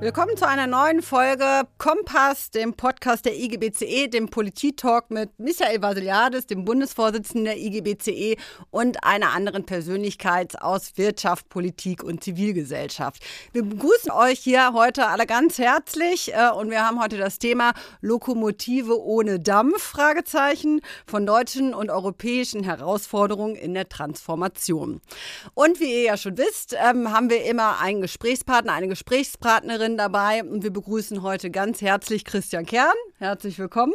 Willkommen zu einer neuen Folge Kompass, dem Podcast der IGBCE, dem Politik-Talk mit Michael Vasiliadis, dem Bundesvorsitzenden der IGBCE und einer anderen Persönlichkeit aus Wirtschaft, Politik und Zivilgesellschaft. Wir begrüßen euch hier heute alle ganz herzlich äh, und wir haben heute das Thema Lokomotive ohne Dampf, Fragezeichen, von deutschen und europäischen Herausforderungen in der Transformation. Und wie ihr ja schon wisst, ähm, haben wir immer einen Gesprächspartner, eine Gesprächspartnerin, Rednerin dabei und wir begrüßen heute ganz herzlich Christian Kern. Herzlich willkommen.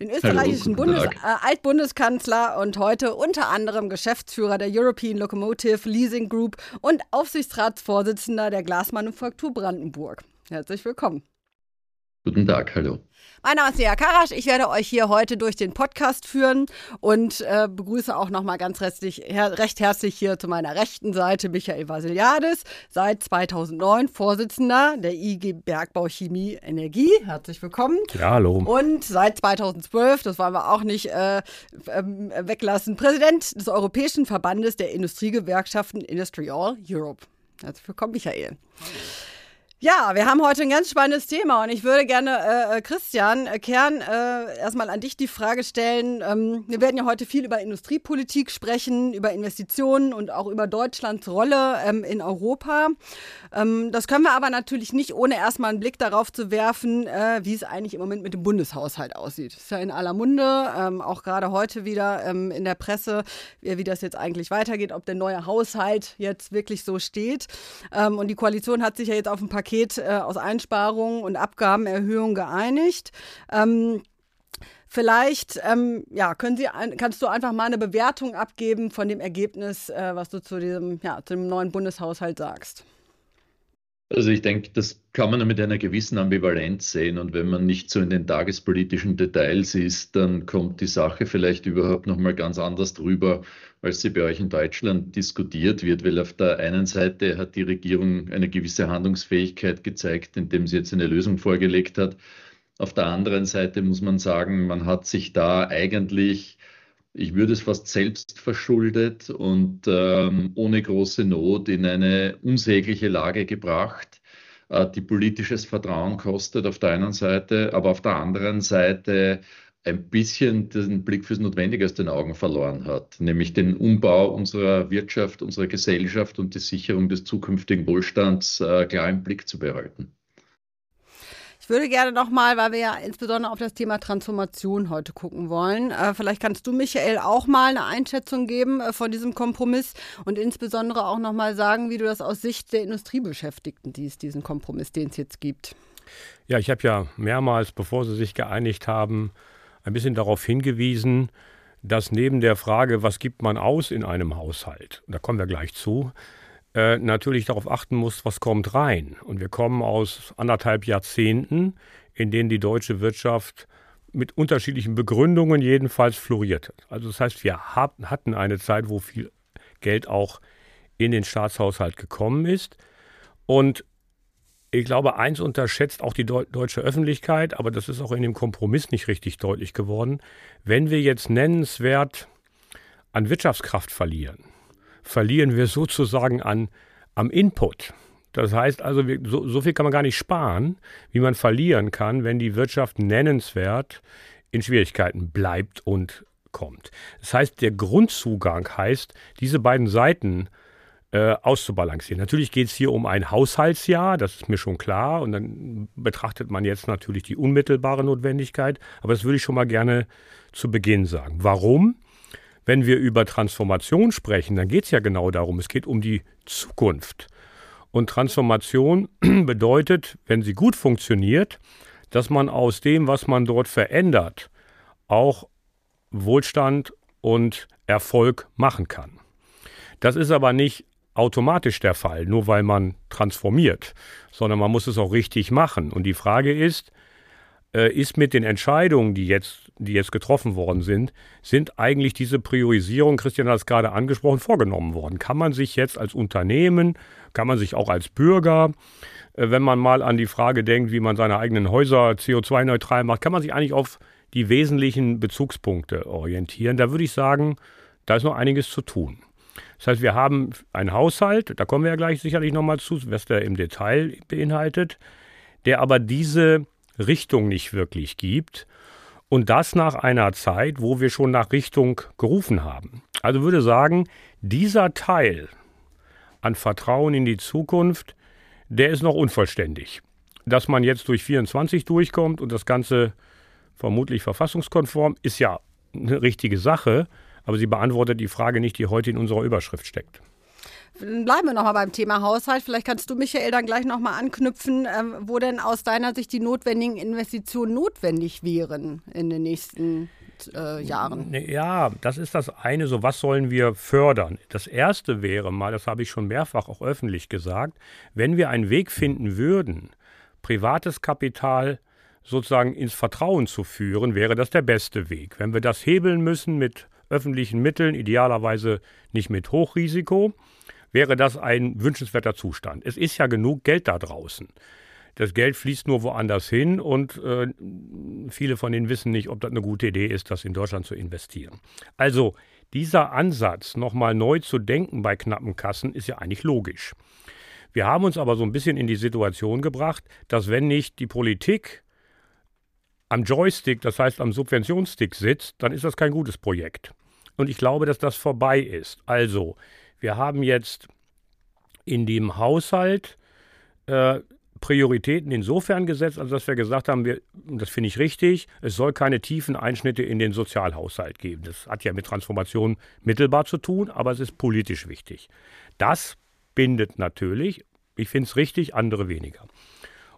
Den österreichischen Hallo, Bundes äh, Altbundeskanzler und heute unter anderem Geschäftsführer der European Locomotive Leasing Group und Aufsichtsratsvorsitzender der Glasmanufaktur Brandenburg. Herzlich willkommen. Guten Tag, hallo. Mein Name ist Lea Karasch. Ich werde euch hier heute durch den Podcast führen und äh, begrüße auch nochmal ganz herzlich, her recht herzlich hier zu meiner rechten Seite Michael Vasiliadis, seit 2009 Vorsitzender der IG Bergbau Chemie Energie. Herzlich willkommen. Ja, hallo. Und seit 2012, das wollen wir auch nicht äh, ähm, weglassen, Präsident des Europäischen Verbandes der Industriegewerkschaften Industry All Europe. Herzlich willkommen, Michael. Hallo. Ja, wir haben heute ein ganz spannendes Thema und ich würde gerne äh, äh, Christian äh, Kern äh, erstmal an dich die Frage stellen. Ähm, wir werden ja heute viel über Industriepolitik sprechen, über Investitionen und auch über Deutschlands Rolle ähm, in Europa. Ähm, das können wir aber natürlich nicht, ohne erstmal einen Blick darauf zu werfen, äh, wie es eigentlich im Moment mit dem Bundeshaushalt aussieht. Das ist ja in aller Munde, ähm, auch gerade heute wieder ähm, in der Presse, wie, wie, das jetzt eigentlich weitergeht, ob der neue Haushalt jetzt wirklich so steht. Ähm, und die Koalition hat sich ja jetzt auf ein Paket Paket äh, aus Einsparungen und Abgabenerhöhungen geeinigt. Ähm, Vielleicht, ähm, ja, können Sie, kannst du einfach mal eine Bewertung abgeben von dem Ergebnis, äh, was du zu diesem, ja, zu dem neuen Bundeshaushalt sagst? Also ich denke, das kann man mit einer gewissen Ambivalenz sehen und wenn man nicht so in den tagespolitischen Details ist, dann kommt die Sache vielleicht überhaupt noch mal ganz anders drüber, als sie bei euch in Deutschland diskutiert wird, weil auf der einen Seite hat die Regierung eine gewisse Handlungsfähigkeit gezeigt, indem sie jetzt eine Lösung vorgelegt hat. Auf der anderen Seite muss man sagen, man hat sich da eigentlich ich würde es fast selbst verschuldet und ähm, ohne große Not in eine unsägliche Lage gebracht, äh, die politisches Vertrauen kostet auf der einen Seite, aber auf der anderen Seite ein bisschen den Blick fürs Notwendige aus den Augen verloren hat, nämlich den Umbau unserer Wirtschaft, unserer Gesellschaft und die Sicherung des zukünftigen Wohlstands äh, klar im Blick zu behalten. Ich würde gerne nochmal, weil wir ja insbesondere auf das Thema Transformation heute gucken wollen, äh, vielleicht kannst du, Michael, auch mal eine Einschätzung geben äh, von diesem Kompromiss und insbesondere auch nochmal sagen, wie du das aus Sicht der Industriebeschäftigten siehst, diesen Kompromiss, den es jetzt gibt. Ja, ich habe ja mehrmals, bevor sie sich geeinigt haben, ein bisschen darauf hingewiesen, dass neben der Frage, was gibt man aus in einem Haushalt, da kommen wir gleich zu, äh, natürlich darauf achten muss, was kommt rein. Und wir kommen aus anderthalb Jahrzehnten, in denen die deutsche Wirtschaft mit unterschiedlichen Begründungen jedenfalls florierte. Also das heißt, wir hatten eine Zeit, wo viel Geld auch in den Staatshaushalt gekommen ist. Und ich glaube, eins unterschätzt auch die deutsche Öffentlichkeit, aber das ist auch in dem Kompromiss nicht richtig deutlich geworden. Wenn wir jetzt nennenswert an Wirtschaftskraft verlieren, verlieren wir sozusagen an, am Input. Das heißt also, wir, so, so viel kann man gar nicht sparen, wie man verlieren kann, wenn die Wirtschaft nennenswert in Schwierigkeiten bleibt und kommt. Das heißt, der Grundzugang heißt, diese beiden Seiten äh, auszubalancieren. Natürlich geht es hier um ein Haushaltsjahr, das ist mir schon klar. Und dann betrachtet man jetzt natürlich die unmittelbare Notwendigkeit. Aber das würde ich schon mal gerne zu Beginn sagen. Warum? Wenn wir über Transformation sprechen, dann geht es ja genau darum, es geht um die Zukunft. Und Transformation bedeutet, wenn sie gut funktioniert, dass man aus dem, was man dort verändert, auch Wohlstand und Erfolg machen kann. Das ist aber nicht automatisch der Fall, nur weil man transformiert, sondern man muss es auch richtig machen. Und die Frage ist, äh, ist mit den Entscheidungen, die jetzt, die jetzt getroffen worden sind, sind eigentlich diese Priorisierung, Christian hat es gerade angesprochen, vorgenommen worden? Kann man sich jetzt als Unternehmen, kann man sich auch als Bürger, äh, wenn man mal an die Frage denkt, wie man seine eigenen Häuser CO2-neutral macht, kann man sich eigentlich auf die wesentlichen Bezugspunkte orientieren? Da würde ich sagen, da ist noch einiges zu tun. Das heißt, wir haben einen Haushalt, da kommen wir ja gleich sicherlich nochmal zu, was der im Detail beinhaltet, der aber diese Richtung nicht wirklich gibt. Und das nach einer Zeit, wo wir schon nach Richtung gerufen haben. Also würde sagen, dieser Teil an Vertrauen in die Zukunft, der ist noch unvollständig. Dass man jetzt durch 24 durchkommt und das Ganze vermutlich verfassungskonform, ist ja eine richtige Sache aber sie beantwortet die Frage nicht, die heute in unserer Überschrift steckt. Bleiben wir nochmal beim Thema Haushalt. Vielleicht kannst du, Michael, dann gleich nochmal anknüpfen, ähm, wo denn aus deiner Sicht die notwendigen Investitionen notwendig wären in den nächsten äh, Jahren. Ja, das ist das eine. So, was sollen wir fördern? Das erste wäre mal, das habe ich schon mehrfach auch öffentlich gesagt, wenn wir einen Weg finden würden, privates Kapital sozusagen ins Vertrauen zu führen, wäre das der beste Weg. Wenn wir das hebeln müssen mit öffentlichen Mitteln, idealerweise nicht mit Hochrisiko, wäre das ein wünschenswerter Zustand. Es ist ja genug Geld da draußen. Das Geld fließt nur woanders hin und äh, viele von Ihnen wissen nicht, ob das eine gute Idee ist, das in Deutschland zu investieren. Also dieser Ansatz, nochmal neu zu denken bei knappen Kassen, ist ja eigentlich logisch. Wir haben uns aber so ein bisschen in die Situation gebracht, dass wenn nicht die Politik am Joystick, das heißt am Subventionsstick sitzt, dann ist das kein gutes Projekt. Und ich glaube, dass das vorbei ist. Also, wir haben jetzt in dem Haushalt äh, Prioritäten insofern gesetzt, als dass wir gesagt haben, wir, das finde ich richtig, es soll keine tiefen Einschnitte in den Sozialhaushalt geben. Das hat ja mit Transformation mittelbar zu tun, aber es ist politisch wichtig. Das bindet natürlich, ich finde es richtig, andere weniger.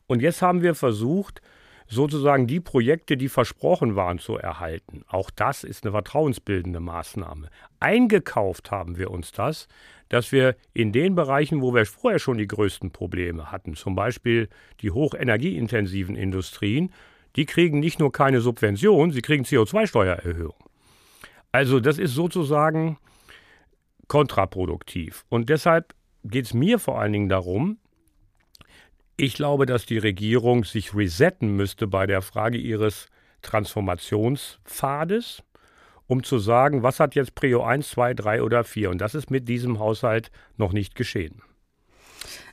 Und jetzt haben wir versucht, sozusagen die Projekte, die versprochen waren, zu erhalten. Auch das ist eine vertrauensbildende Maßnahme. Eingekauft haben wir uns das, dass wir in den Bereichen, wo wir vorher schon die größten Probleme hatten, zum Beispiel die hochenergieintensiven Industrien, die kriegen nicht nur keine Subvention, sie kriegen CO2-Steuererhöhung. Also das ist sozusagen kontraproduktiv. Und deshalb geht es mir vor allen Dingen darum, ich glaube, dass die Regierung sich resetten müsste bei der Frage ihres Transformationspfades, um zu sagen, was hat jetzt Prio 1, 2, 3 oder 4. Und das ist mit diesem Haushalt noch nicht geschehen.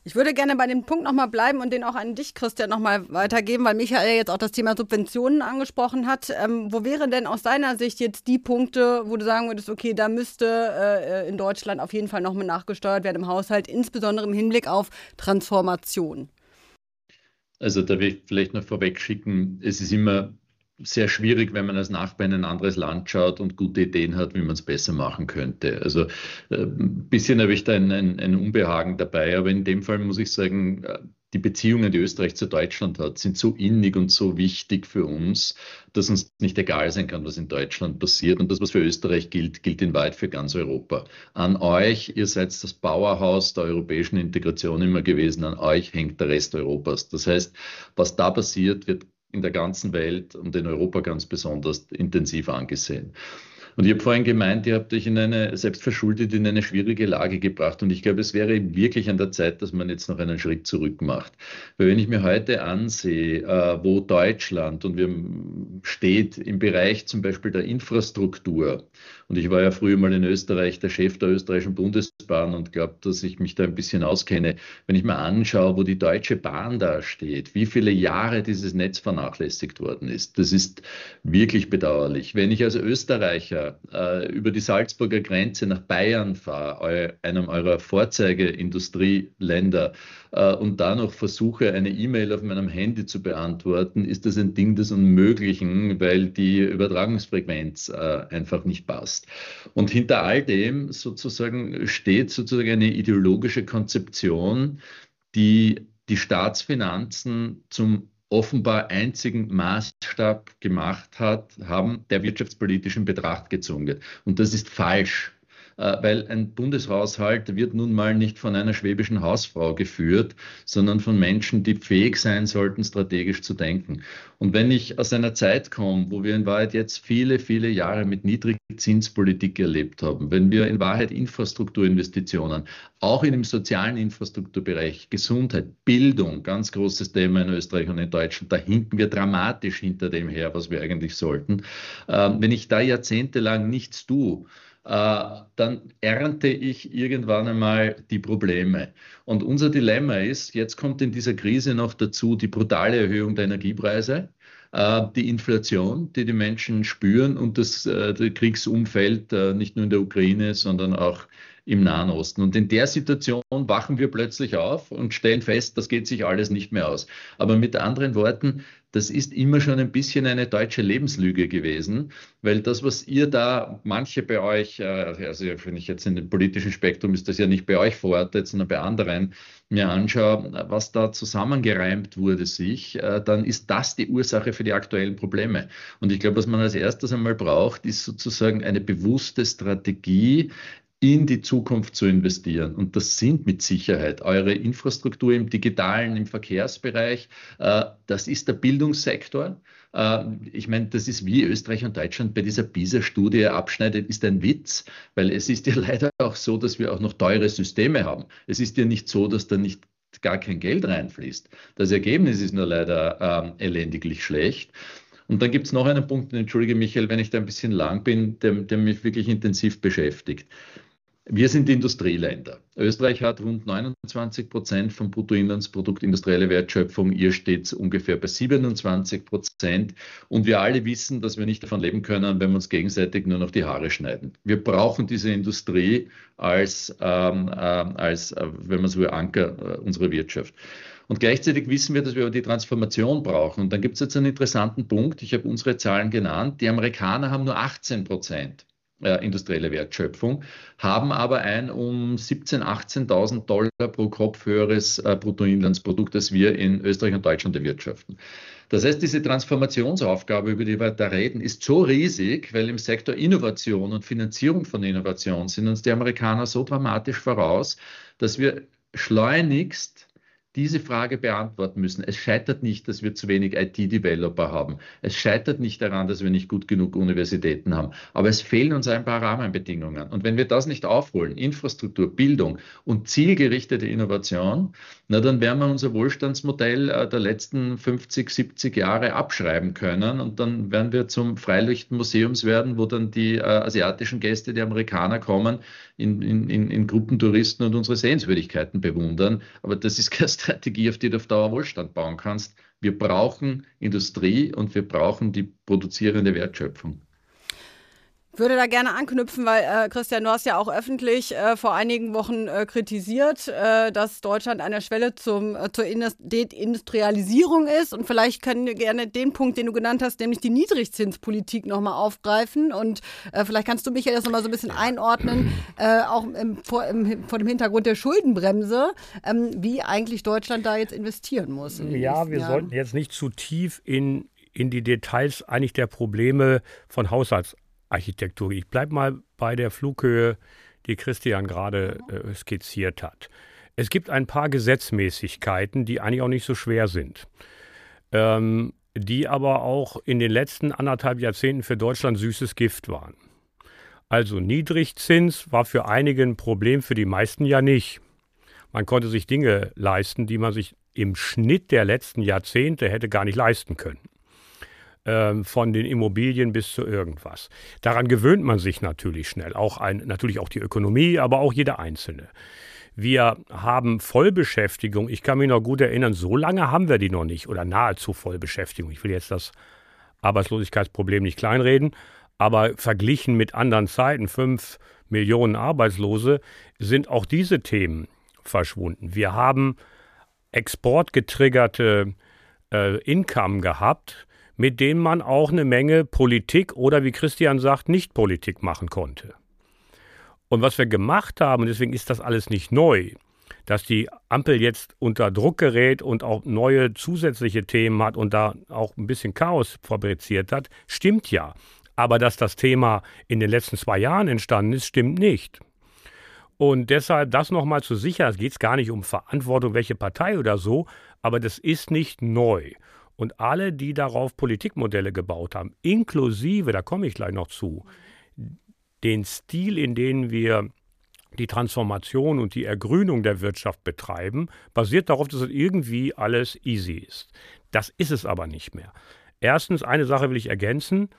Ich würde gerne bei dem Punkt nochmal bleiben und den auch an dich, Christian, nochmal weitergeben, weil Michael jetzt auch das Thema Subventionen angesprochen hat. Ähm, wo wären denn aus deiner Sicht jetzt die Punkte, wo du sagen würdest, okay, da müsste äh, in Deutschland auf jeden Fall nochmal nachgesteuert werden im Haushalt, insbesondere im Hinblick auf Transformation? Also da will ich vielleicht noch vorweg schicken, es ist immer sehr schwierig, wenn man als Nachbar in ein anderes Land schaut und gute Ideen hat, wie man es besser machen könnte. Also äh, ein bisschen habe ich da ein, ein, ein, Unbehagen dabei, aber in dem Fall muss ich sagen, äh, die Beziehungen, die Österreich zu Deutschland hat, sind so innig und so wichtig für uns, dass uns nicht egal sein kann, was in Deutschland passiert. Und das, was für Österreich gilt, gilt in weit für ganz Europa. An euch, ihr seid das Bauerhaus der europäischen Integration immer gewesen, an euch hängt der Rest Europas. Das heißt, was da passiert, wird in der ganzen Welt und in Europa ganz besonders intensiv angesehen. Und ich habe vorhin gemeint, ihr habt euch in eine, selbstverschuldet in eine schwierige Lage gebracht. Und ich glaube, es wäre wirklich an der Zeit, dass man jetzt noch einen Schritt zurück macht. Weil wenn ich mir heute ansehe, äh, wo Deutschland und wir steht im Bereich zum Beispiel der Infrastruktur, und ich war ja früher mal in Österreich der Chef der österreichischen Bundesbahn und glaube, dass ich mich da ein bisschen auskenne. Wenn ich mir anschaue, wo die Deutsche Bahn da steht, wie viele Jahre dieses Netz vernachlässigt worden ist, das ist wirklich bedauerlich. Wenn ich als Österreicher äh, über die Salzburger Grenze nach Bayern fahre, einem eurer Vorzeigeindustrieländer, äh, und da noch versuche, eine E-Mail auf meinem Handy zu beantworten, ist das ein Ding des Unmöglichen, weil die Übertragungsfrequenz äh, einfach nicht passt. Und hinter all dem sozusagen steht sozusagen eine ideologische Konzeption, die die Staatsfinanzen zum offenbar einzigen Maßstab gemacht hat, haben, der wirtschaftspolitisch in Betracht gezogen wird. Und das ist falsch. Äh, weil ein Bundeshaushalt wird nun mal nicht von einer schwäbischen Hausfrau geführt, sondern von Menschen, die fähig sein sollten, strategisch zu denken. Und wenn ich aus einer Zeit komme, wo wir in Wahrheit jetzt viele, viele Jahre mit Niedrigzinspolitik erlebt haben, wenn wir in Wahrheit Infrastrukturinvestitionen, auch in dem sozialen Infrastrukturbereich, Gesundheit, Bildung, ganz großes Thema in Österreich und in Deutschland, da hinken wir dramatisch hinter dem her, was wir eigentlich sollten. Ähm, wenn ich da jahrzehntelang nichts tue, dann ernte ich irgendwann einmal die Probleme. Und unser Dilemma ist, jetzt kommt in dieser Krise noch dazu die brutale Erhöhung der Energiepreise äh, die Inflation, die die Menschen spüren und das, äh, das Kriegsumfeld nicht nur in der Ukraine, sondern auch im Nahen Osten. Und in der Situation wachen wir plötzlich auf und stellen fest, das geht sich alles nicht mehr aus. Aber mit anderen Worten, das ist immer schon ein bisschen eine deutsche Lebenslüge gewesen, weil das, was ihr da, manche bei euch, äh, also wenn ich jetzt in dem politischen Spektrum ist das ja nicht bei euch verortet, sondern bei anderen, mir anschaue, was da zusammengereimt wurde sich, äh, dann ist das die Ursache für die aktuellen Probleme. Und ich glaube, was man als erstes einmal braucht, ist sozusagen eine bewusste Strategie, in die Zukunft zu investieren. Und das sind mit Sicherheit eure Infrastruktur im digitalen, im Verkehrsbereich. Äh, das ist der Bildungssektor. Äh, ich meine, das ist wie Österreich und Deutschland bei dieser PISA-Studie abschneidet, ist ein Witz, weil es ist ja leider auch so, dass wir auch noch teure Systeme haben. Es ist ja nicht so, dass da nicht gar kein Geld reinfließt. Das Ergebnis ist nur leider ähm, elendiglich schlecht. Und dann gibt es noch einen Punkt, entschuldige Michael, wenn ich da ein bisschen lang bin, der, der mich wirklich intensiv beschäftigt. Wir sind Industrieländer. Österreich hat rund 29 Prozent vom Bruttoinlandsprodukt industrielle Wertschöpfung. Ihr steht ungefähr bei 27 Prozent. Und wir alle wissen, dass wir nicht davon leben können, wenn wir uns gegenseitig nur noch die Haare schneiden. Wir brauchen diese Industrie als, ähm, äh, als äh, wenn man so will, Anker äh, unserer Wirtschaft. Und gleichzeitig wissen wir, dass wir die Transformation brauchen. Und dann gibt es jetzt einen interessanten Punkt. Ich habe unsere Zahlen genannt. Die Amerikaner haben nur 18 Prozent äh, industrielle Wertschöpfung, haben aber ein um 17.000, 18.000 Dollar pro Kopf höheres äh, Bruttoinlandsprodukt, das wir in Österreich und Deutschland erwirtschaften. Das heißt, diese Transformationsaufgabe, über die wir da reden, ist so riesig, weil im Sektor Innovation und Finanzierung von Innovation sind uns die Amerikaner so dramatisch voraus, dass wir schleunigst diese Frage beantworten müssen. Es scheitert nicht, dass wir zu wenig IT-Developer haben. Es scheitert nicht daran, dass wir nicht gut genug Universitäten haben. Aber es fehlen uns ein paar Rahmenbedingungen. Und wenn wir das nicht aufholen, Infrastruktur, Bildung und zielgerichtete Innovation, na dann werden wir unser Wohlstandsmodell äh, der letzten 50, 70 Jahre abschreiben können. Und dann werden wir zum Freilichtmuseums werden, wo dann die äh, asiatischen Gäste, die Amerikaner kommen, in, in, in Gruppentouristen und unsere Sehenswürdigkeiten bewundern. Aber das ist keine Strategie, auf die du auf Dauer Wohlstand bauen kannst. Wir brauchen Industrie und wir brauchen die produzierende Wertschöpfung würde da gerne anknüpfen, weil äh, Christian, du hast ja auch öffentlich äh, vor einigen Wochen äh, kritisiert, äh, dass Deutschland an der Schwelle zum, äh, zur Deindustrialisierung ist. Und vielleicht können wir gerne den Punkt, den du genannt hast, nämlich die Niedrigzinspolitik nochmal aufgreifen. Und äh, vielleicht kannst du, Michael, das nochmal so ein bisschen einordnen, auch im, vor, im, vor, dem Hintergrund der Schuldenbremse, ähm, wie eigentlich Deutschland da jetzt investieren muss. In ja, wir Jahren. sollten jetzt nicht zu tief in in die Details eigentlich der Probleme von Haushalts Architektur. Ich bleibe mal bei der Flughöhe, die Christian gerade äh, skizziert hat. Es gibt ein paar Gesetzmäßigkeiten, die eigentlich auch nicht so schwer sind, ähm, die aber auch in den letzten anderthalb Jahrzehnten für Deutschland süßes Gift waren. Also Niedrigzins war für einige ein Problem, für die meisten ja nicht. Man konnte sich Dinge leisten, die man sich im Schnitt der letzten Jahrzehnte hätte gar nicht leisten können. Ähm, von den Immobilien bis zu irgendwas. Daran gewöhnt man sich natürlich schnell, auch ein, natürlich auch die Ökonomie, aber auch jeder Einzelne. Wir haben Vollbeschäftigung. Ich kann mich noch gut erinnern, so lange haben wir die noch nicht oder nahezu Vollbeschäftigung. Ich will jetzt das Arbeitslosigkeitsproblem nicht kleinreden, aber verglichen mit anderen Zeiten, fünf Millionen Arbeitslose, sind auch diese Themen verschwunden. Wir haben exportgetriggerte äh, Income gehabt, mit denen man auch eine Menge Politik oder wie Christian sagt, Nicht-Politik machen konnte. Und was wir gemacht haben, und deswegen ist das alles nicht neu, dass die Ampel jetzt unter Druck gerät und auch neue zusätzliche Themen hat und da auch ein bisschen Chaos fabriziert hat, stimmt ja. Aber dass das Thema in den letzten zwei Jahren entstanden ist, stimmt nicht. Und deshalb das nochmal zu sichern, es geht gar nicht um Verantwortung, welche Partei oder so, aber das ist nicht neu. Und alle, die darauf Politikmodelle gebaut haben, inklusive, da komme ich gleich noch zu, den Stil, in dem wir die Transformation und die Ergrünung der Wirtschaft betreiben, basiert darauf, dass es irgendwie alles easy ist. Das ist es aber nicht mehr. Erstens, eine Sache will ich ergänzen.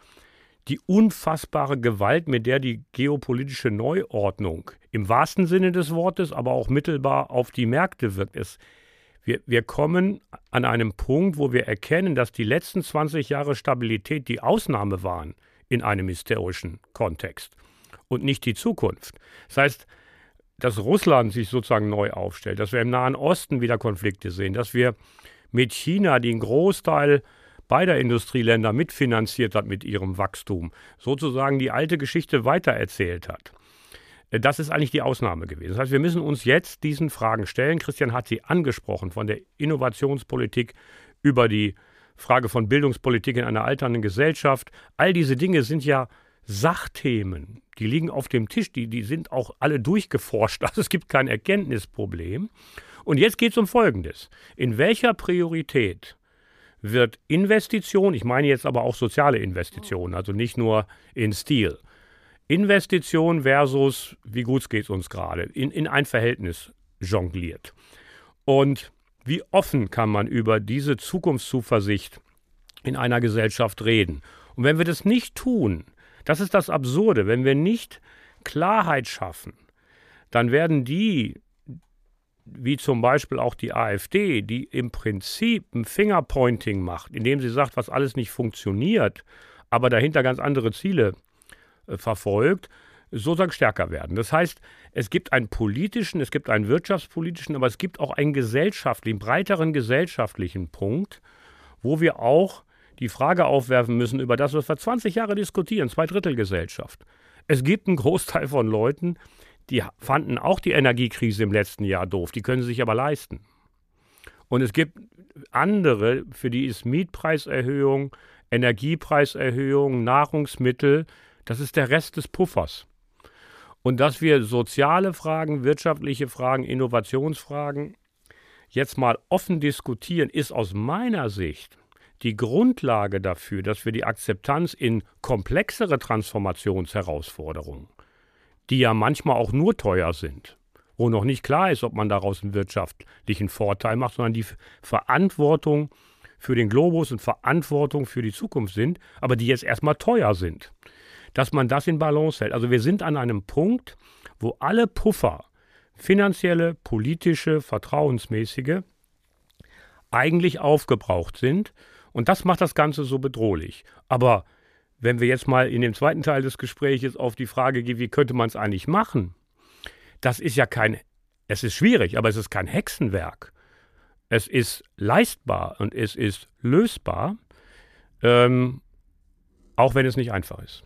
die unfassbare Gewalt, mit der die geopolitische Neuordnung im wahrsten Sinne des Wortes, aber auch mittelbar auf die Märkte wirkt. Es, wir, wir kommen an einem Punkt, wo wir erkennen, dass die letzten 20 Jahre Stabilität die Ausnahme waren in einem historischen Kontext und nicht die Zukunft. Das heißt, dass Russland sich sozusagen neu aufstellt, dass wir im Nahen Osten wieder Konflikte sehen, dass wir mit China, die einen Großteil beider Industrieländer mitfinanziert hat mit ihrem Wachstum, sozusagen die alte Geschichte weitererzählt hat. Äh, das ist eigentlich die Ausnahme gewesen. Das heißt, wir müssen uns jetzt diesen Fragen stellen. Christian hat sie angesprochen, von der Innovationspolitik über die Frage von Bildungspolitik in einer alternden Gesellschaft. All diese Dinge sind ja Sachthemen, die liegen auf dem Tisch, die, die sind auch alle durchgeforscht. Also es gibt kein Erkenntnisproblem. Und jetzt geht es um Folgendes. In welcher Priorität wird Investition, ich meine jetzt aber auch soziale Investitionen, also nicht nur in Stil, Investition versus wie gut geht es uns gerade, in, in ein Verhältnis jongliert. Und wie offen kann man über diese Zukunftszuversicht in einer Gesellschaft reden? Und wenn wir das nicht tun, das ist das Absurde, wenn wir nicht Klarheit schaffen, dann werden die, wie zum Beispiel auch die AfD, die im Prinzip ein Fingerpointing macht, indem sie sagt, was alles nicht funktioniert, aber dahinter ganz andere Ziele verfolgt, sozusagen stärker werden. Das heißt, es gibt einen politischen, es gibt einen wirtschaftspolitischen, aber es gibt auch einen gesellschaftlichen, breiteren gesellschaftlichen Punkt, wo wir auch die Frage aufwerfen müssen über das, was wir 20 Jahre diskutieren, Zweidrittelgesellschaft. Es gibt einen Großteil von Leuten, die fanden auch die Energiekrise im letzten Jahr doof, die können sie sich aber leisten. Und es gibt andere, für die ist Mietpreiserhöhung, Energiepreiserhöhung, Nahrungsmittel, das ist der Rest des Puffers. Und dass wir soziale Fragen, wirtschaftliche Fragen, Innovationsfragen jetzt mal offen diskutieren, ist aus meiner Sicht die Grundlage dafür, dass wir die Akzeptanz in komplexere Transformationsherausforderungen, die ja manchmal auch nur teuer sind, wo noch nicht klar ist, ob man daraus einen wirtschaftlichen Vorteil macht, sondern die Verantwortung für den Globus und Verantwortung für die Zukunft sind, aber die jetzt erstmal teuer sind, dass man das in Balance hält. Also wir sind an einem Punkt, wo alle Puffer, finanzielle, politische, vertrauensmäßige, eigentlich aufgebraucht sind und das macht das Ganze so bedrohlich. Aber wenn wir jetzt mal in dem zweiten Teil des Gesprächs auf die Frage gehen, wie könnte man es eigentlich machen, das ist ja kein, es ist schwierig, aber es ist kein Hexenwerk. Es ist leistbar und es ist lösbar, ähm, auch wenn es nicht einfach ist.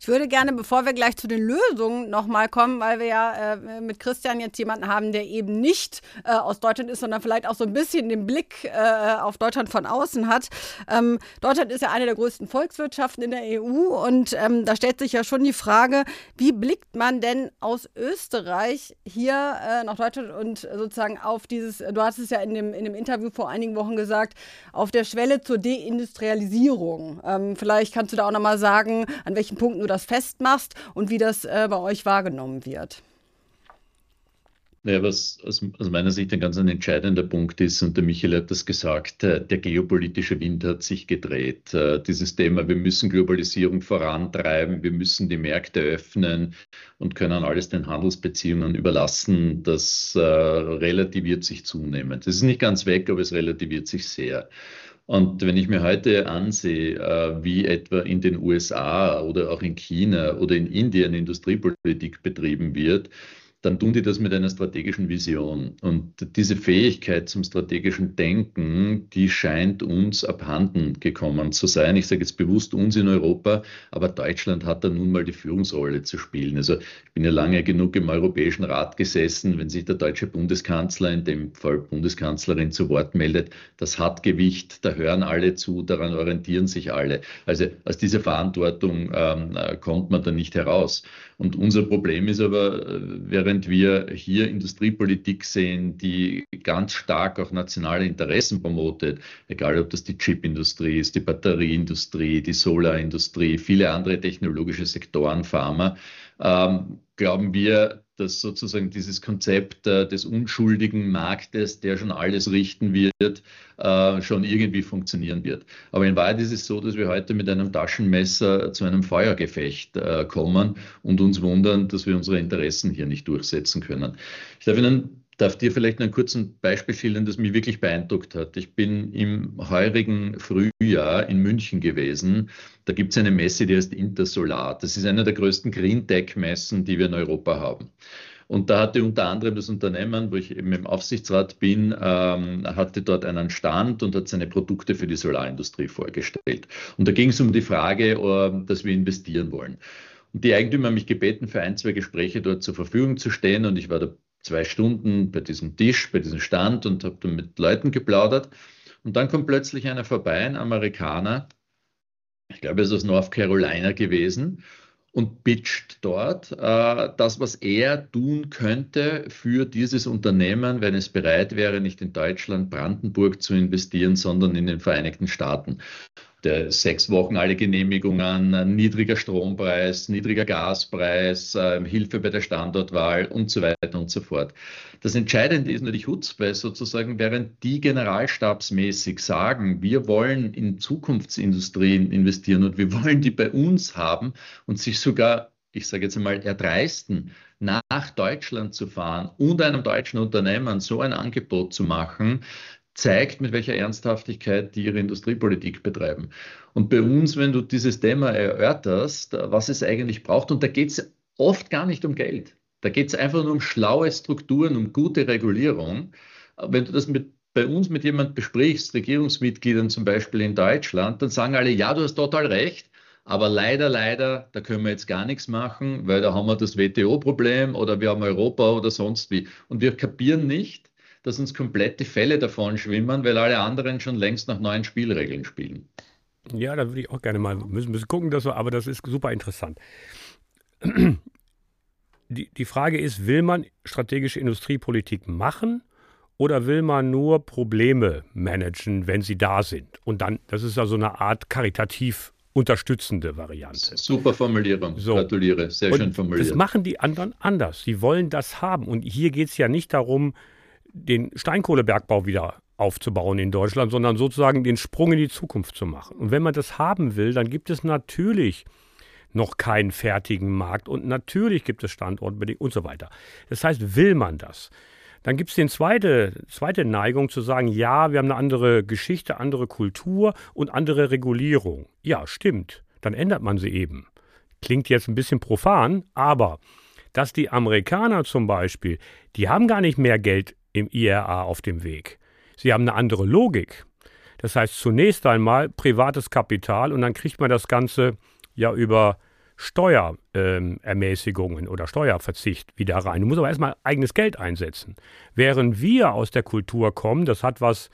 Ich würde gerne, bevor wir gleich zu den Lösungen nochmal kommen, weil wir ja äh, mit Christian jetzt jemanden haben, der eben nicht äh, aus Deutschland ist, sondern vielleicht auch so ein bisschen den Blick äh, auf Deutschland von außen hat. Ähm, Deutschland ist ja eine der größten Volkswirtschaften in der EU und ähm, da stellt sich ja schon die Frage, wie blickt man denn aus Österreich hier äh, nach Deutschland und sozusagen auf dieses, du hast es ja in dem, in dem Interview vor einigen Wochen gesagt, auf der Schwelle zur Deindustrialisierung. Ähm, vielleicht kannst du da auch nochmal sagen, an welchen Punkten du das festmachst und wie das äh, bei euch wahrgenommen wird. Naja, was aus, aus, meiner Sicht ein ganz ein entscheidender Punkt ist, und der Michael hat das gesagt, äh, der geopolitische Wind hat sich gedreht. Äh, dieses Thema, wir müssen Globalisierung vorantreiben, wir müssen die Märkte öffnen und können alles den Handelsbeziehungen überlassen, das äh, relativiert sich zunehmend. Das ist nicht ganz weg, aber es relativiert sich sehr. Und wenn ich mir heute ansehe, äh, wie etwa in den USA oder auch in China oder in Indien Industriepolitik betrieben wird, dann tun die das mit einer strategischen Vision. Und diese Fähigkeit zum strategischen Denken, die scheint uns abhanden gekommen zu sein. Ich sage jetzt bewusst uns in Europa, aber Deutschland hat da nun mal die Führungsrolle zu spielen. Also ich bin ja lange genug im Europäischen Rat gesessen, wenn sich der deutsche Bundeskanzler, in dem Fall Bundeskanzlerin, zu Wort meldet, das hat Gewicht, da hören alle zu, daran orientieren sich alle. Also aus dieser Verantwortung ähm, kommt man da nicht heraus. Und unser Problem ist aber, äh, während wir hier Industriepolitik sehen, die ganz stark auch nationale Interessen promotet, egal ob das die Chipindustrie ist, die Batterieindustrie, die Solarindustrie, viele andere technologische Sektoren, Pharma, ähm, glauben wir, dass sozusagen dieses Konzept äh, des unschuldigen Marktes, der schon alles richten wird, äh, schon irgendwie funktionieren wird. Aber in Wahrheit ist es so, dass wir heute mit einem Taschenmesser zu einem Feuergefecht äh, kommen und uns wundern, dass wir unsere Interessen hier nicht durchsetzen können. Ich darf Ihnen darf dir vielleicht ein kurzes Beispiel schildern, das mich wirklich beeindruckt hat. Ich bin im heurigen Frühjahr in München gewesen. Da gibt es eine Messe, die heißt Intersolar. Das ist eine der größten Green Tech-Messen, die wir in Europa haben. Und da hatte unter anderem das Unternehmen, wo ich eben im Aufsichtsrat bin, ähm, hatte dort einen Stand und hat seine Produkte für die Solarindustrie vorgestellt. Und da ging es um die Frage, äh, dass wir investieren wollen. Und die Eigentümer haben mich gebeten, für ein, zwei Gespräche dort zur Verfügung zu stehen. Und ich war da zwei Stunden bei diesem Tisch, bei diesem Stand und habe dann mit Leuten geplaudert. Und dann kommt plötzlich einer vorbei, ein Amerikaner, ich glaube, es ist aus North Carolina gewesen, und pitcht dort äh, das, was er tun könnte für dieses Unternehmen, wenn es bereit wäre, nicht in Deutschland, Brandenburg zu investieren, sondern in den Vereinigten Staaten der sechs Wochen alle Genehmigungen, niedriger Strompreis, niedriger Gaspreis, äh, Hilfe bei der Standortwahl und so weiter und so fort. Das Entscheidende ist natürlich Hutzpe sozusagen, während die generalstabsmäßig sagen, wir wollen in Zukunftsindustrien investieren und wir wollen die bei uns haben und sich sogar ich sage jetzt einmal, erdreisten, nach Deutschland zu fahren und einem deutschen Unternehmen so ein Angebot zu machen, zeigt, mit welcher Ernsthaftigkeit die ihre Industriepolitik betreiben. Und bei uns, wenn du dieses Thema erörterst, was es eigentlich braucht, und da geht es oft gar nicht um Geld. Da geht es einfach nur um schlaue Strukturen, um gute Regulierung. Wenn du das mit, bei uns mit jemandem besprichst, Regierungsmitgliedern zum Beispiel in Deutschland, dann sagen alle, ja, du hast total recht, aber leider, leider, da können wir jetzt gar nichts machen, weil da haben wir das WTO-Problem oder wir haben Europa oder sonst wie. Und wir kapieren nicht, dass uns komplett die Fälle davon schwimmen, weil alle anderen schon längst nach neuen Spielregeln spielen. Ja, da würde ich auch gerne mal müssen, müssen gucken, dass wir, aber das ist super interessant. Die, die Frage ist, will man strategische Industriepolitik machen oder will man nur Probleme managen, wenn sie da sind? Und dann, das ist also eine Art karitativ unterstützende Variante. Super Formulierung. So. Gratuliere. Sehr und schön formuliert. Das machen die anderen anders. Sie wollen das haben. Und hier geht es ja nicht darum, den Steinkohlebergbau wieder aufzubauen in Deutschland, sondern sozusagen den Sprung in die Zukunft zu machen. Und wenn man das haben will, dann gibt es natürlich noch keinen fertigen Markt und natürlich gibt es Standortbedingungen und so weiter. Das heißt, will man das? Dann gibt es die zweite, zweite Neigung zu sagen, ja, wir haben eine andere Geschichte, andere Kultur und andere Regulierung. Ja, stimmt. Dann ändert man sie eben. Klingt jetzt ein bisschen profan, aber dass die Amerikaner zum Beispiel, die haben gar nicht mehr Geld im IRA auf dem Weg. Sie haben eine andere Logik. Das heißt, zunächst einmal privates Kapital und dann kriegt man das Ganze ja über Steuerermäßigungen ähm, oder Steuerverzicht wieder rein. Du musst aber erstmal eigenes Geld einsetzen. Während wir aus der Kultur kommen, das hat was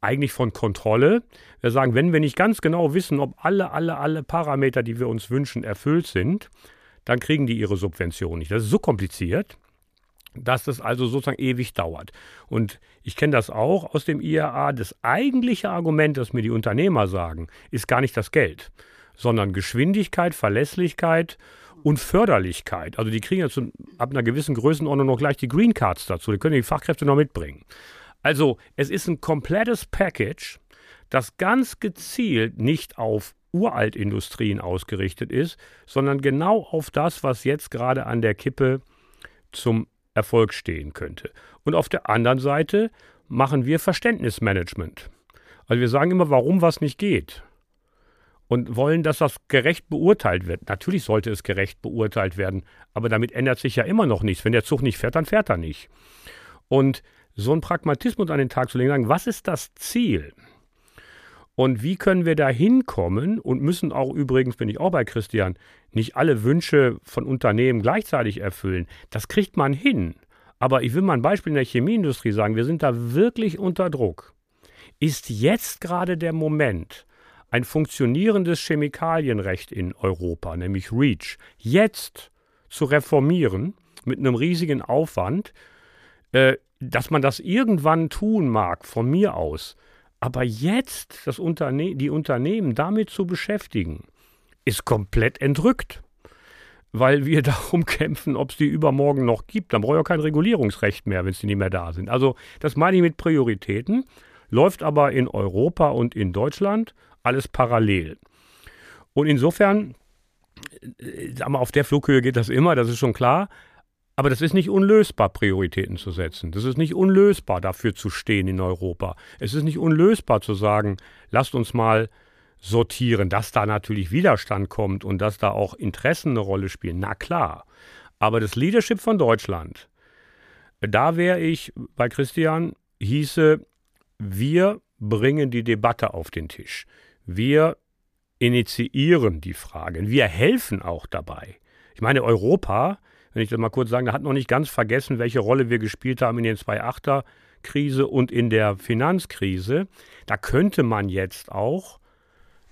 eigentlich von Kontrolle. Wir sagen, wenn wir nicht ganz genau wissen, ob alle, alle, alle Parameter, die wir uns wünschen, erfüllt sind, dann kriegen die ihre Subvention nicht. Das ist so kompliziert dass das also sozusagen ewig dauert. Und ich kenne das auch aus dem IAA. Das eigentliche Argument, das mir die Unternehmer sagen, ist gar nicht das Geld, sondern Geschwindigkeit, Verlässlichkeit und Förderlichkeit. Also die kriegen jetzt ab einer gewissen Größenordnung noch gleich die Green Cards dazu. Die können die Fachkräfte noch mitbringen. Also es ist ein komplettes Package, das ganz gezielt nicht auf Uraltindustrien ausgerichtet ist, sondern genau auf das, was jetzt gerade an der Kippe zum Erfolg stehen könnte. Und auf der anderen Seite machen wir Verständnismanagement. Also wir sagen immer, warum was nicht geht. Und wollen, dass das gerecht beurteilt wird. Natürlich sollte es gerecht beurteilt werden, aber damit ändert sich ja immer noch nichts. Wenn der Zug nicht fährt, dann fährt er nicht. Und so einen Pragmatismus an den Tag zu legen, sagen, was ist das Ziel? Und wie können wir da hinkommen und müssen auch übrigens, bin ich auch bei Christian, nicht alle Wünsche von Unternehmen gleichzeitig erfüllen. Das kriegt man hin. Aber ich will mal ein Beispiel in der Chemieindustrie sagen, wir sind da wirklich unter Druck. Ist jetzt gerade der Moment, ein funktionierendes Chemikalienrecht in Europa, nämlich REACH, jetzt zu reformieren mit einem riesigen Aufwand, äh, dass man das irgendwann tun mag, von mir aus, aber jetzt das Unterne die Unternehmen damit zu beschäftigen, ist komplett entrückt. weil wir darum kämpfen, ob es die übermorgen noch gibt. Dann brauche ich auch kein Regulierungsrecht mehr, wenn sie nicht mehr da sind. Also das meine ich mit Prioritäten, läuft aber in Europa und in Deutschland alles parallel. Und insofern, äh, wir, auf der Flughöhe geht das immer, das ist schon klar. Aber das ist nicht unlösbar, Prioritäten zu setzen. Das ist nicht unlösbar, dafür zu stehen in Europa. Es ist nicht unlösbar zu sagen, lasst uns mal sortieren, dass da natürlich Widerstand kommt und dass da auch Interessen eine Rolle spielen. Na klar. Aber das Leadership von Deutschland, da wäre ich bei Christian, hieße, wir bringen die Debatte auf den Tisch. Wir initiieren die Fragen. Wir helfen auch dabei. Ich meine, Europa, wenn ich das mal kurz sagen, hat noch nicht ganz vergessen, welche Rolle wir gespielt haben in den 2.8er Krise und in der Finanzkrise. Da könnte man jetzt auch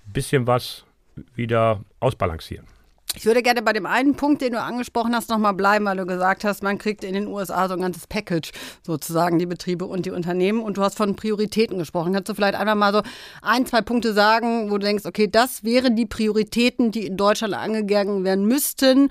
bisschen was wieder ausbalancieren. Ich würde gerne bei dem einen Punkt, den du angesprochen hast, nochmal bleiben, weil du gesagt hast, man kriegt in den USA so ein ganzes Package, sozusagen die Betriebe und die Unternehmen. Und du hast von Prioritäten gesprochen. Kannst du vielleicht einfach mal so ein, zwei Punkte sagen, wo du denkst, okay, das wären die Prioritäten, die in Deutschland angegangen werden müssten,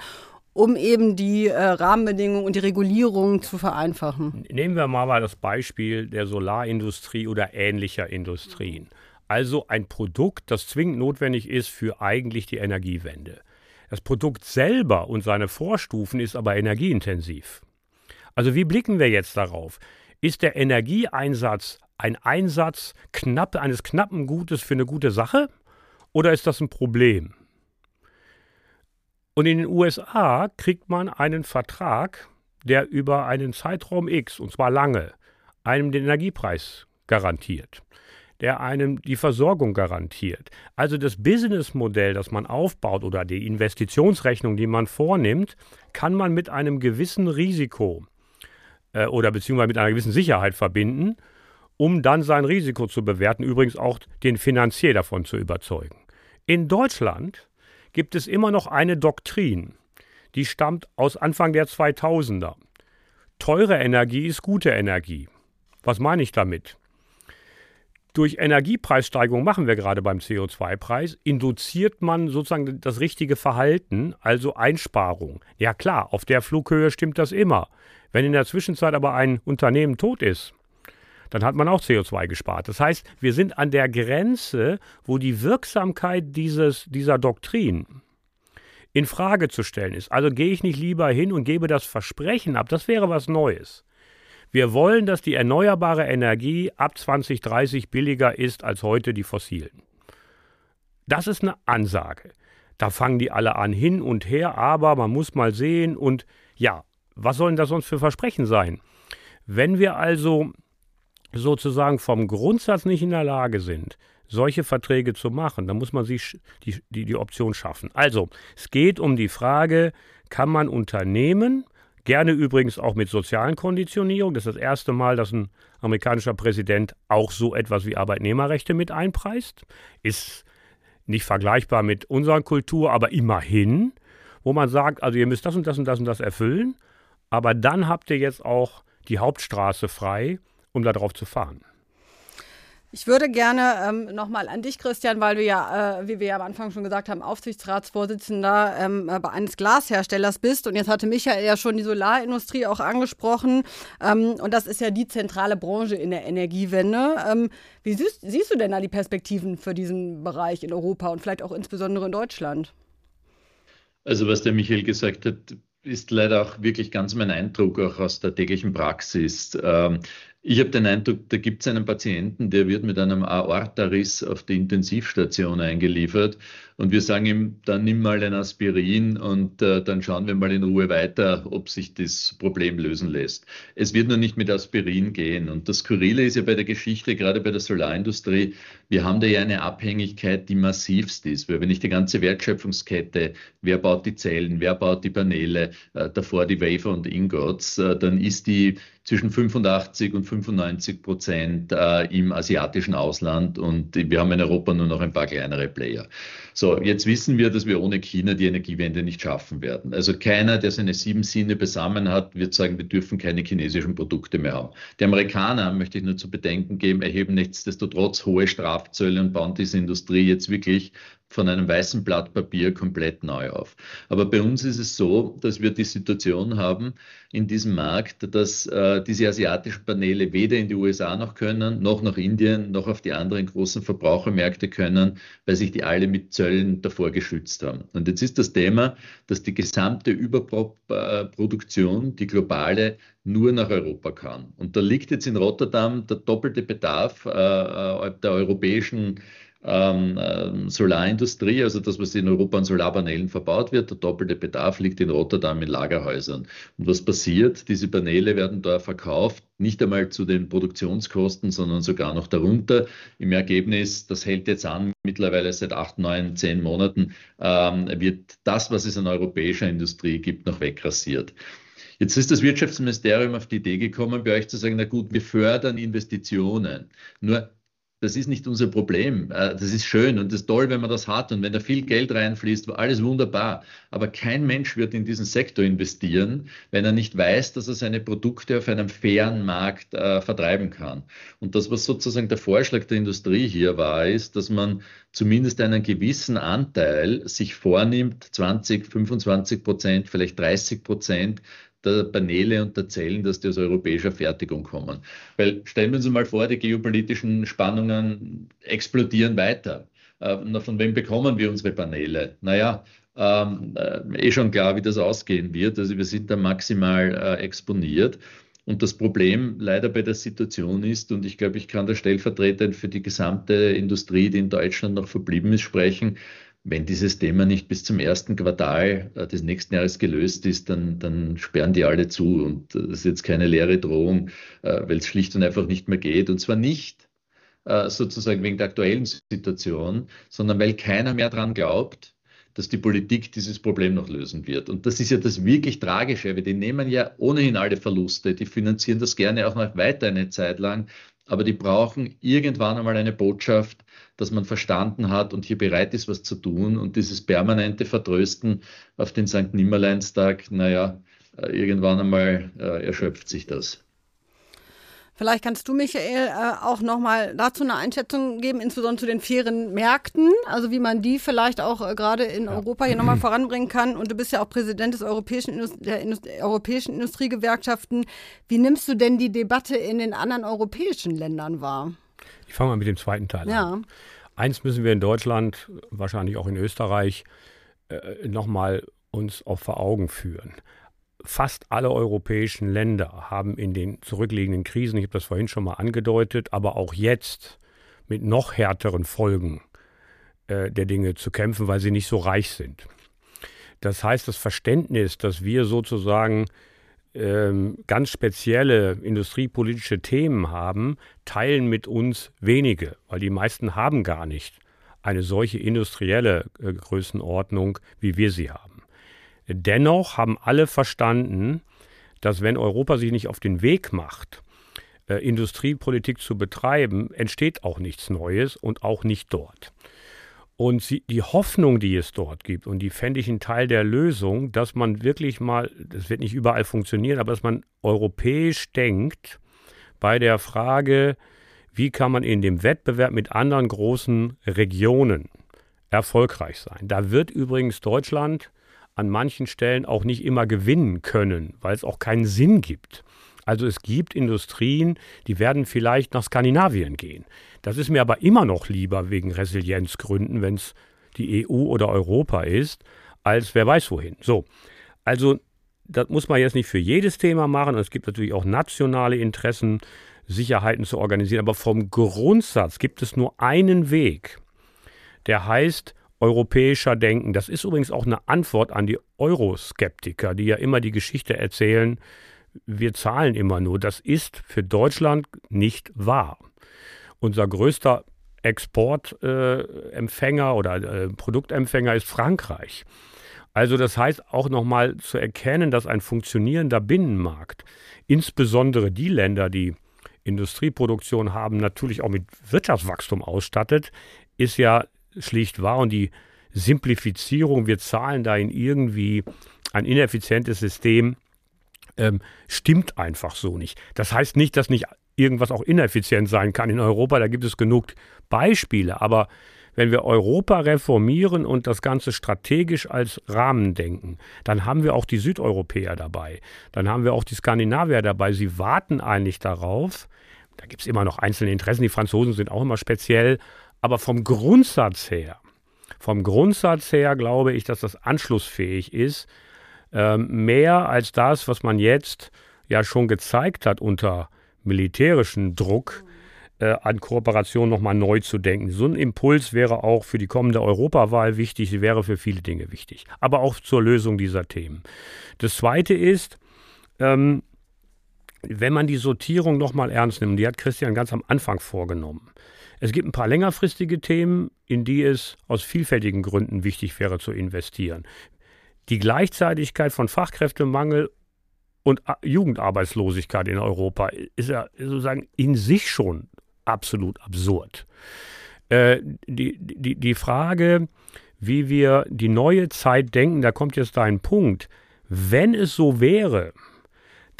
um eben die äh, Rahmenbedingungen und die Regulierung zu vereinfachen? Nehmen wir mal das Beispiel der Solarindustrie oder ähnlicher Industrien. Also ein Produkt, das zwingend notwendig ist für eigentlich die Energiewende. Das Produkt selber und seine Vorstufen ist aber energieintensiv. Also wie blicken wir jetzt darauf? Ist der Energieeinsatz ein Einsatz knapp, eines knappen Gutes für eine gute Sache oder ist das ein Problem? Und in den USA kriegt man einen Vertrag, der über einen Zeitraum X, und zwar lange, einem den Energiepreis garantiert der einem die Versorgung garantiert. Also das Businessmodell, das man aufbaut oder die Investitionsrechnung, die man vornimmt, kann man mit einem gewissen Risiko äh, oder beziehungsweise mit einer gewissen Sicherheit verbinden, um dann sein Risiko zu bewerten, übrigens auch den Finanzier davon zu überzeugen. In Deutschland gibt es immer noch eine Doktrin, die stammt aus Anfang der 2000er. Teure Energie ist gute Energie. Was meine ich damit? durch Energiepreissteigerung machen wir gerade beim CO2-Preis, induziert man sozusagen das richtige Verhalten, also Einsparung. Ja klar, auf der Flughöhe stimmt das immer. Wenn in der Zwischenzeit aber ein Unternehmen tot ist, dann hat man auch CO2 gespart. Das heißt, wir sind an der Grenze, wo die Wirksamkeit dieses, dieser Doktrin in Frage zu stellen ist. Also gehe ich nicht lieber hin und gebe das Versprechen ab. Das wäre was Neues. Wir wollen, dass die erneuerbare Energie ab 2030 billiger ist als heute die fossilen. Das ist eine Ansage. Da fangen die alle an hin und her, aber man muss mal sehen und ja, was sollen das sonst für Versprechen sein? Wenn wir also sozusagen vom Grundsatz nicht in der Lage sind, solche Verträge zu machen, dann muss man sich die, die, die Option schaffen. Also, es geht um die Frage, kann man Unternehmen Gerne übrigens auch mit sozialen Konditionierungen. Das ist das erste Mal, dass ein amerikanischer Präsident auch so etwas wie Arbeitnehmerrechte mit einpreist. Ist nicht vergleichbar mit unserer Kultur, aber immerhin, wo man sagt, also ihr müsst das und das und das und das erfüllen, aber dann habt ihr jetzt auch die Hauptstraße frei, um darauf zu fahren. Ich würde gerne ähm, nochmal an dich, Christian, weil du ja, äh, wie wir ja am Anfang schon gesagt haben, Aufsichtsratsvorsitzender ähm, äh, bei eines Glasherstellers bist. Und jetzt hatte Michael ja schon die Solarindustrie auch angesprochen. Ähm, und das ist ja die zentrale Branche in der Energiewende. Ähm, wie siehst, siehst du denn da die Perspektiven für diesen Bereich in Europa und vielleicht auch insbesondere in Deutschland? Also was der Michael gesagt hat, ist leider auch wirklich ganz mein Eindruck, auch aus der täglichen Praxis. Ich habe den Eindruck, da gibt es einen Patienten, der wird mit einem Aortariss auf die Intensivstation eingeliefert und wir sagen ihm, dann nimm mal ein Aspirin und äh, dann schauen wir mal in Ruhe weiter, ob sich das Problem lösen lässt. Es wird nur nicht mit Aspirin gehen. Und das Skurrile ist ja bei der Geschichte, gerade bei der Solarindustrie, wir haben da ja eine Abhängigkeit, die massivst ist. Weil wenn ich die ganze Wertschöpfungskette, wer baut die Zellen, wer baut die Paneele, äh, davor die Wafer und Ingots, äh, dann ist die zwischen 85 und 95 Prozent äh, im asiatischen Ausland und wir haben in Europa nur noch ein paar kleinere Player. So, jetzt wissen wir, dass wir ohne China die Energiewende nicht schaffen werden. Also keiner, der seine sieben Sinne besammen hat, wird sagen, wir dürfen keine chinesischen Produkte mehr haben. Die Amerikaner, möchte ich nur zu bedenken geben, erheben nichtsdestotrotz hohe Strafzölle und bauen diese Industrie jetzt wirklich von einem weißen Blatt Papier komplett neu auf. Aber bei uns ist es so, dass wir die Situation haben in diesem Markt, dass äh, diese asiatischen Paneele weder in die USA noch können, noch nach Indien, noch auf die anderen großen Verbrauchermärkte können, weil sich die alle mit Zöllen davor geschützt haben. Und jetzt ist das Thema, dass die gesamte Überproduktion, die globale, nur nach Europa kann. Und da liegt jetzt in Rotterdam der doppelte Bedarf äh, äh der europäischen ähm, ähm, Solarindustrie, also das, was in Europa an Solarpanelen verbaut wird, der doppelte Bedarf liegt in Rotterdam in Lagerhäusern. Und was passiert? Diese Paneele werden da verkauft, nicht einmal zu den Produktionskosten, sondern sogar noch darunter. Im Ergebnis, das hält jetzt an, mittlerweile seit acht, neun, zehn Monaten, ähm, wird das, was es an europäischer Industrie gibt, noch wegrasiert. Jetzt ist das Wirtschaftsministerium auf die Idee gekommen, bei euch zu sagen, na gut, wir fördern Investitionen. Nur das ist nicht unser Problem. Äh, das ist schön und das ist toll, wenn man das hat und wenn da viel Geld reinfließt, alles wunderbar. Aber kein Mensch wird in diesen Sektor investieren, wenn er nicht weiß, dass er seine Produkte auf einem fairen Markt äh, vertreiben kann. Und das, was sozusagen der Vorschlag der Industrie hier war, ist, dass man zumindest einen gewissen Anteil sich vornimmt, 20, 25 Prozent, vielleicht 30 Prozent der Paneele und der Zellen, dass die aus europäischer Fertigung kommen. Weil stellen wir uns mal vor, die geopolitischen Spannungen explodieren weiter. Äh, von wem bekommen wir unsere Paneele? Naja, ähm, äh, eh schon klar, wie das ausgehen wird. Also wir sind da maximal äh, exponiert. Und das Problem leider bei der Situation ist, und ich glaube, ich kann da stellvertretend für die gesamte Industrie, die in Deutschland noch verblieben ist, sprechen, wenn dieses Thema nicht bis zum ersten Quartal äh, des nächsten Jahres gelöst ist, dann, dann sperren die alle zu. Und äh, das ist jetzt keine leere Drohung, äh, weil es schlicht und einfach nicht mehr geht. Und zwar nicht sozusagen wegen der aktuellen Situation, sondern weil keiner mehr daran glaubt, dass die Politik dieses Problem noch lösen wird. Und das ist ja das wirklich Tragische, weil die nehmen ja ohnehin alle Verluste, die finanzieren das gerne auch noch weiter eine Zeit lang, aber die brauchen irgendwann einmal eine Botschaft, dass man verstanden hat und hier bereit ist, was zu tun. Und dieses permanente Vertrösten auf den St. Nimmerleinstag, naja, äh, irgendwann einmal äh, erschöpft sich das. Vielleicht kannst du, Michael, äh, auch nochmal dazu eine Einschätzung geben, insbesondere zu den fairen Märkten, also wie man die vielleicht auch äh, gerade in ja. Europa hier nochmal voranbringen kann. Und du bist ja auch Präsident des Europäischen Indust der Indust Europäischen Industriegewerkschaften. Wie nimmst du denn die Debatte in den anderen europäischen Ländern wahr? Ich fange mal mit dem zweiten Teil ja. an. Eins müssen wir in Deutschland, wahrscheinlich auch in Österreich, äh, nochmal uns auch vor Augen führen. Fast alle europäischen Länder haben in den zurückliegenden Krisen, ich habe das vorhin schon mal angedeutet, aber auch jetzt mit noch härteren Folgen äh, der Dinge zu kämpfen, weil sie nicht so reich sind. Das heißt, das Verständnis, dass wir sozusagen ähm, ganz spezielle industriepolitische Themen haben, teilen mit uns wenige, weil die meisten haben gar nicht eine solche industrielle äh, Größenordnung, wie wir sie haben. Dennoch haben alle verstanden, dass wenn Europa sich nicht auf den Weg macht, äh, Industriepolitik zu betreiben, entsteht auch nichts Neues und auch nicht dort. Und sie, die Hoffnung, die es dort gibt, und die fände ich ein Teil der Lösung, dass man wirklich mal, das wird nicht überall funktionieren, aber dass man europäisch denkt bei der Frage, wie kann man in dem Wettbewerb mit anderen großen Regionen erfolgreich sein. Da wird übrigens Deutschland an manchen Stellen auch nicht immer gewinnen können, weil es auch keinen Sinn gibt. Also es gibt Industrien, die werden vielleicht nach Skandinavien gehen. Das ist mir aber immer noch lieber wegen Resilienzgründen, wenn es die EU oder Europa ist, als wer weiß wohin. So, also das muss man jetzt nicht für jedes Thema machen. Es gibt natürlich auch nationale Interessen, Sicherheiten zu organisieren. Aber vom Grundsatz gibt es nur einen Weg, der heißt europäischer Denken. Das ist übrigens auch eine Antwort an die Euroskeptiker, die ja immer die Geschichte erzählen, wir zahlen immer nur. Das ist für Deutschland nicht wahr. Unser größter Exportempfänger äh, oder äh, Produktempfänger ist Frankreich. Also das heißt auch nochmal zu erkennen, dass ein funktionierender Binnenmarkt, insbesondere die Länder, die Industrieproduktion haben, natürlich auch mit Wirtschaftswachstum ausstattet, ist ja schlicht wahr. Und die Simplifizierung, wir zahlen da in irgendwie ein ineffizientes System, ähm, stimmt einfach so nicht. Das heißt nicht, dass nicht irgendwas auch ineffizient sein kann in Europa. Da gibt es genug Beispiele. Aber wenn wir Europa reformieren und das Ganze strategisch als Rahmen denken, dann haben wir auch die Südeuropäer dabei. Dann haben wir auch die Skandinavier dabei. Sie warten eigentlich darauf. Da gibt es immer noch einzelne Interessen. Die Franzosen sind auch immer speziell. Aber vom Grundsatz her, vom Grundsatz her glaube ich, dass das anschlussfähig ist. Ähm, mehr als das, was man jetzt ja schon gezeigt hat unter militärischem Druck äh, an Kooperation nochmal neu zu denken. So ein Impuls wäre auch für die kommende Europawahl wichtig, sie wäre für viele Dinge wichtig, aber auch zur Lösung dieser Themen. Das Zweite ist, ähm, wenn man die Sortierung nochmal ernst nimmt, die hat Christian ganz am Anfang vorgenommen. Es gibt ein paar längerfristige Themen, in die es aus vielfältigen Gründen wichtig wäre zu investieren. Die Gleichzeitigkeit von Fachkräftemangel und Jugendarbeitslosigkeit in Europa ist ja sozusagen in sich schon absolut absurd. Äh, die, die, die Frage, wie wir die neue Zeit denken, da kommt jetzt ein Punkt. Wenn es so wäre,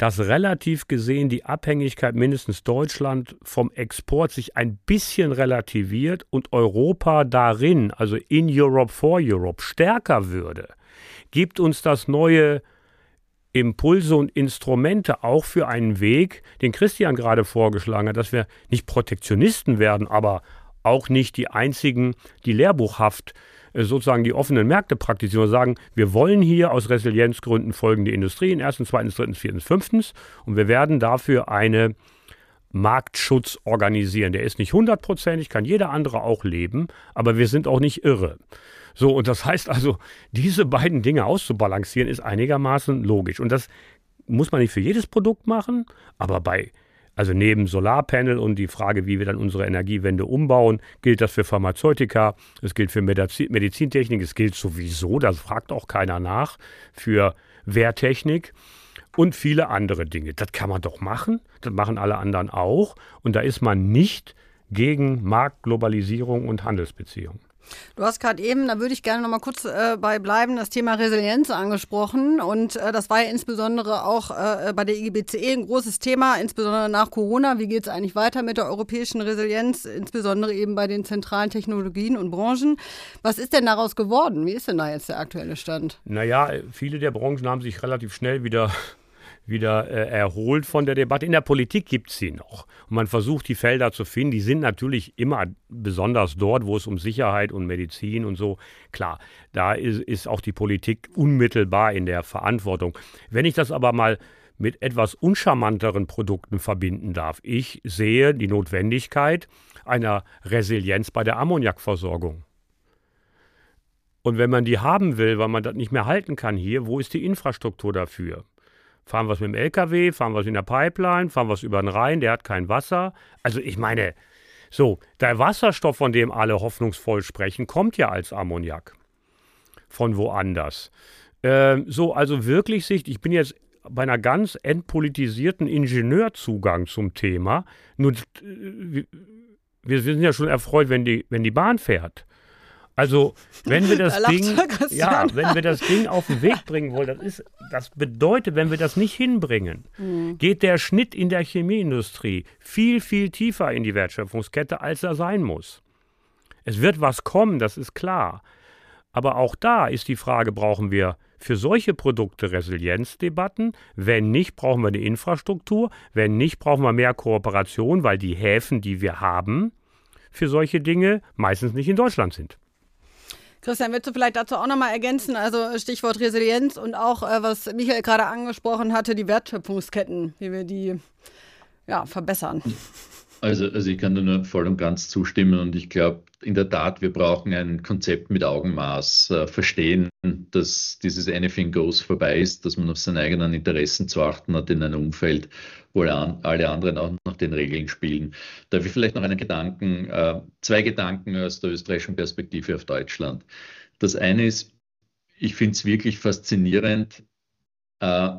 dass relativ gesehen die Abhängigkeit mindestens Deutschland vom Export sich ein bisschen relativiert und Europa darin, also in Europe for Europe, stärker würde, gibt uns das neue Impulse und Instrumente auch für einen Weg, den Christian gerade vorgeschlagen hat, dass wir nicht Protektionisten werden, aber auch nicht die einzigen, die lehrbuchhaft äh, sozusagen die offenen Märkte praktizieren und sagen, wir wollen hier aus Resilienzgründen folgende Industrien, erstens, zweitens, drittens, viertens, fünftens und wir werden dafür eine Marktschutz organisieren. Der ist nicht hundertprozentig, kann jeder andere auch leben, aber wir sind auch nicht irre. So, und das heißt also, diese beiden Dinge auszubalancieren, ist einigermaßen logisch. Und das muss man nicht für jedes Produkt machen, aber bei, also neben Solarpanel und die Frage, wie wir dann unsere Energiewende umbauen, gilt das für Pharmazeutika, es gilt für Medizintechnik, es gilt sowieso, das fragt auch keiner nach, für Wehrtechnik und viele andere Dinge. Das kann man doch machen, das machen alle anderen auch und da ist man nicht gegen Marktglobalisierung und Handelsbeziehungen. Du hast gerade eben, da würde ich gerne noch mal kurz äh, bei bleiben, das Thema Resilienz angesprochen. Und äh, das war ja insbesondere auch äh, bei der IGBCE ein großes Thema, insbesondere nach Corona. Wie geht es eigentlich weiter mit der europäischen Resilienz, insbesondere eben bei den zentralen Technologien und Branchen? Was ist denn daraus geworden? Wie ist denn da jetzt der aktuelle Stand? Naja, viele der Branchen haben sich relativ schnell wieder wieder äh, erholt von der Debatte. In der Politik gibt es sie noch. Und man versucht, die Felder zu finden. Die sind natürlich immer besonders dort, wo es um Sicherheit und Medizin und so. Klar, da ist, ist auch die Politik unmittelbar in der Verantwortung. Wenn ich das aber mal mit etwas uncharmanteren Produkten verbinden darf. Ich sehe die Notwendigkeit einer Resilienz bei der Ammoniakversorgung. Und wenn man die haben will, weil man das nicht mehr halten kann hier, wo ist die Infrastruktur dafür? Fahren wir es mit dem LKW, fahren wir es in der Pipeline, fahren wir es über den Rhein, der hat kein Wasser. Also ich meine, so, der Wasserstoff, von dem alle hoffnungsvoll sprechen, kommt ja als Ammoniak von woanders. Ähm, so, also wirklich Sicht, ich bin jetzt bei einer ganz entpolitisierten Ingenieurzugang zum Thema. Nur, äh, wir, sind ja schon erfreut, wenn die, wenn die Bahn fährt. Also, wenn wir das da Ding, ja, wenn wir das Ding auf den Weg bringen wollen, das ist, das bedeutet, wenn wir das nicht hinbringen, mhm. geht der Schnitt in der Chemieindustrie viel, viel tiefer in die Wertschöpfungskette, als er sein muss. Es wird was kommen, das ist klar. Aber auch da ist die Frage, brauchen wir für solche Produkte Resilienzdebatten? Wenn nicht, brauchen wir eine Infrastruktur. Wenn nicht, brauchen wir mehr Kooperation, weil die Häfen, die wir haben, für solche Dinge meistens nicht in Deutschland sind. Christian, willst du vielleicht dazu auch nochmal ergänzen? Also Stichwort Resilienz und auch, äh, was Michael gerade angesprochen hatte, die Wertschöpfungsketten, wie wir die ja, verbessern. Also, also ich kann da nur voll und ganz zustimmen und ich glaube in der Tat, wir brauchen ein Konzept mit Augenmaß, äh, verstehen, dass dieses Anything Goes vorbei ist, dass man auf seine eigenen Interessen zu achten hat in einem Umfeld, wo alle anderen auch nach den Regeln spielen. Darf ich vielleicht noch einen Gedanken, äh, zwei Gedanken aus der österreichischen Perspektive auf Deutschland. Das eine ist, ich finde es wirklich faszinierend, äh,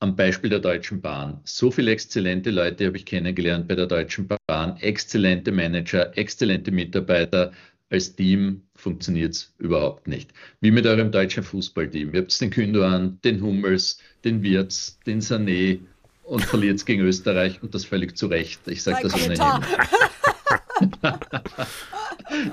am Beispiel der Deutschen Bahn. So viele exzellente Leute habe ich kennengelernt bei der Deutschen Bahn, exzellente Manager, exzellente Mitarbeiter. Als Team funktioniert es überhaupt nicht. Wie mit eurem deutschen Fußballteam. Ihr habt den Gündogan, den Hummels, den Wirtz, den Sané und verliert es gegen Österreich und das völlig zu Recht. Ich sage das ohnehin.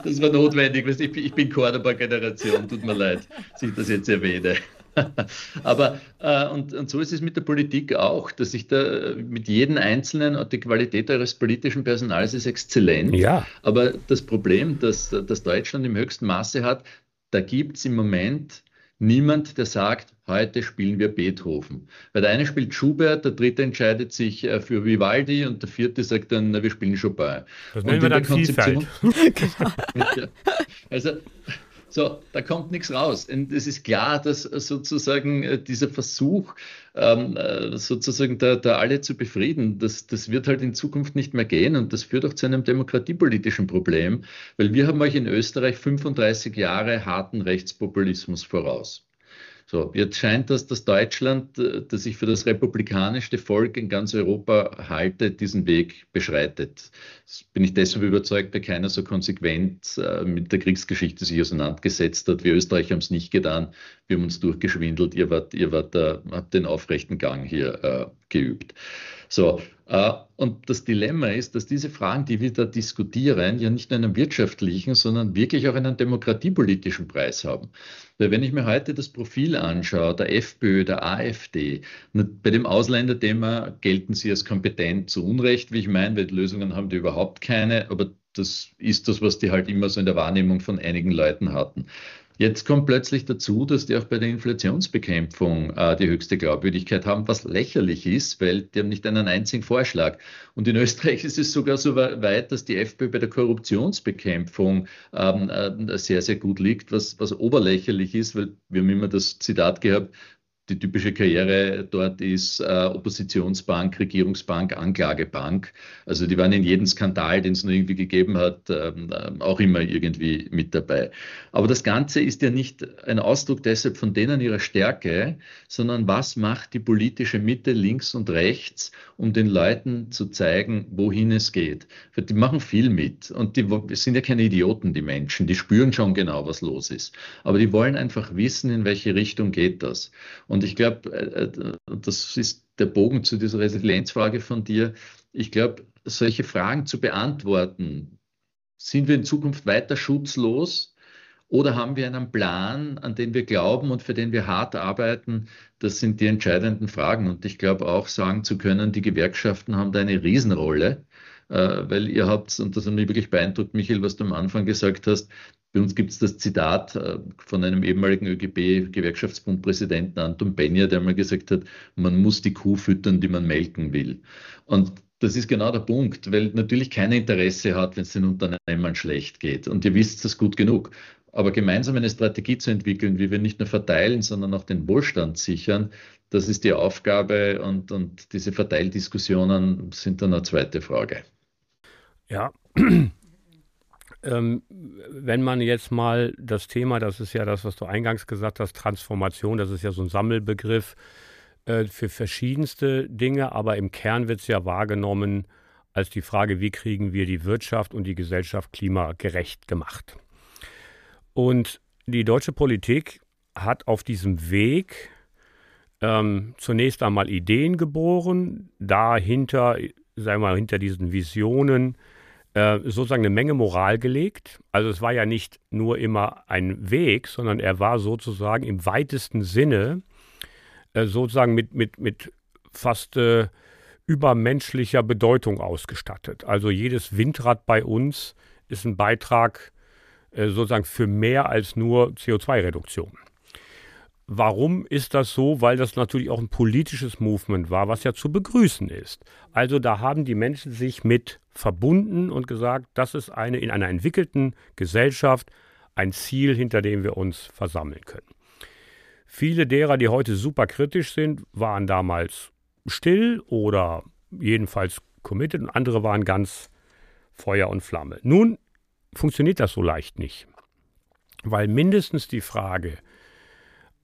das war notwendig. Ich bin Cordoba-Generation, tut mir leid, dass ich das jetzt erwähne. Aber äh, und, und so ist es mit der Politik auch, dass ich da mit jedem Einzelnen die Qualität eures politischen Personals ist exzellent. Ja. Aber das Problem, das, das Deutschland im höchsten Maße hat, da gibt es im Moment niemand, der sagt, heute spielen wir Beethoven. Weil der eine spielt Schubert, der dritte entscheidet sich äh, für Vivaldi und der vierte sagt dann, wir spielen Chopin. Das nennen wir dann Vielfalt. ja, also so, da kommt nichts raus. Und es ist klar, dass sozusagen äh, dieser Versuch, ähm, äh, sozusagen da, da, alle zu befrieden, das, das wird halt in Zukunft nicht mehr gehen und das führt auch zu einem demokratiepolitischen Problem, weil wir haben euch in Österreich 35 Jahre harten Rechtspopulismus voraus. So, jetzt scheint das, dass Deutschland, äh, das sich für das republikanischste Volk in ganz Europa halte, diesen Weg beschreitet. Das bin ich deshalb überzeugt, weil keiner so konsequent äh, mit der Kriegsgeschichte sich auseinandergesetzt hat. Wir Österreicher haben es nicht getan. Wir haben uns durchgeschwindelt. Ihr wart, ihr wart, äh, habt den aufrechten Gang hier äh, geübt. So, und das Dilemma ist, dass diese Fragen, die wir da diskutieren, ja nicht nur einen wirtschaftlichen, sondern wirklich auch einen demokratiepolitischen Preis haben. Weil wenn ich mir heute das Profil anschaue, der FPÖ, der AfD, bei dem Ausländerthema gelten sie als kompetent zu Unrecht, wie ich meine, weil Lösungen haben die überhaupt keine, aber das ist das, was die halt immer so in der Wahrnehmung von einigen Leuten hatten. Jetzt kommt plötzlich dazu, dass die auch bei der Inflationsbekämpfung äh, die höchste Glaubwürdigkeit haben, was lächerlich ist, weil die haben nicht einen einzigen Vorschlag. Und in Österreich ist es sogar so weit, dass die FPÖ bei der Korruptionsbekämpfung ähm, äh, sehr, sehr gut liegt, was, was oberlächerlich ist, weil wir haben immer das Zitat gehabt, die typische Karriere dort ist äh, Oppositionsbank, Regierungsbank, Anklagebank. Also die waren in jedem Skandal, den es nur irgendwie gegeben hat, ähm, äh, auch immer irgendwie mit dabei. Aber das Ganze ist ja nicht ein Ausdruck deshalb von denen ihrer Stärke, sondern was macht die politische Mitte links und rechts, um den Leuten zu zeigen, wohin es geht. Die machen viel mit und die sind ja keine Idioten, die Menschen. Die spüren schon genau, was los ist. Aber die wollen einfach wissen, in welche Richtung geht das. Und und ich glaube, äh, äh, das ist der Bogen zu dieser Resilienzfrage von dir. Ich glaube, solche Fragen zu beantworten, sind wir in Zukunft weiter schutzlos oder haben wir einen Plan, an den wir glauben und für den wir hart arbeiten? Das sind die entscheidenden Fragen. Und ich glaube auch sagen zu können, die Gewerkschaften haben da eine Riesenrolle, weil ihr habt, und das hat mich wirklich beeindruckt, Michael, was du am Anfang gesagt hast, bei uns gibt es das Zitat äh, von einem ehemaligen ÖGB-Gewerkschaftsbundpräsidenten Anton Benja, der mal gesagt hat, man muss die Kuh füttern, die man melken will. Und das ist genau der Punkt, weil natürlich kein Interesse hat, wenn es den Unternehmern schlecht geht. Und ihr wisst das gut genug. Aber gemeinsam eine Strategie zu entwickeln, wie wir nicht nur verteilen, sondern auch den Wohlstand sichern, das ist die Aufgabe und, und diese Verteildiskussionen sind dann eine zweite Frage. Ja, ähm, wenn man jetzt mal das Thema, das ist ja das, was du eingangs gesagt hast, Transformation, das ist ja so ein Sammelbegriff äh, für verschiedenste Dinge, aber im Kern wird es ja wahrgenommen als die Frage, wie kriegen wir die Wirtschaft und die Gesellschaft klimagerecht gemacht. Und die deutsche Politik hat auf diesem Weg ähm, zunächst einmal Ideen geboren, dahinter, sagen wir mal, hinter diesen Visionen äh, sozusagen eine Menge Moral gelegt. Also es war ja nicht nur immer ein Weg, sondern er war sozusagen im weitesten Sinne äh, sozusagen mit, mit, mit fast äh, übermenschlicher Bedeutung ausgestattet. Also jedes Windrad bei uns ist ein Beitrag äh, sozusagen für mehr als nur CO2-Reduktion. Warum ist das so? Weil das natürlich auch ein politisches Movement war, was ja zu begrüßen ist. Also da haben die Menschen sich mit verbunden und gesagt, das ist eine in einer entwickelten Gesellschaft ein Ziel, hinter dem wir uns versammeln können. Viele derer, die heute super kritisch sind, waren damals still oder jedenfalls committed und andere waren ganz Feuer und Flamme. Nun funktioniert das so leicht nicht, weil mindestens die Frage,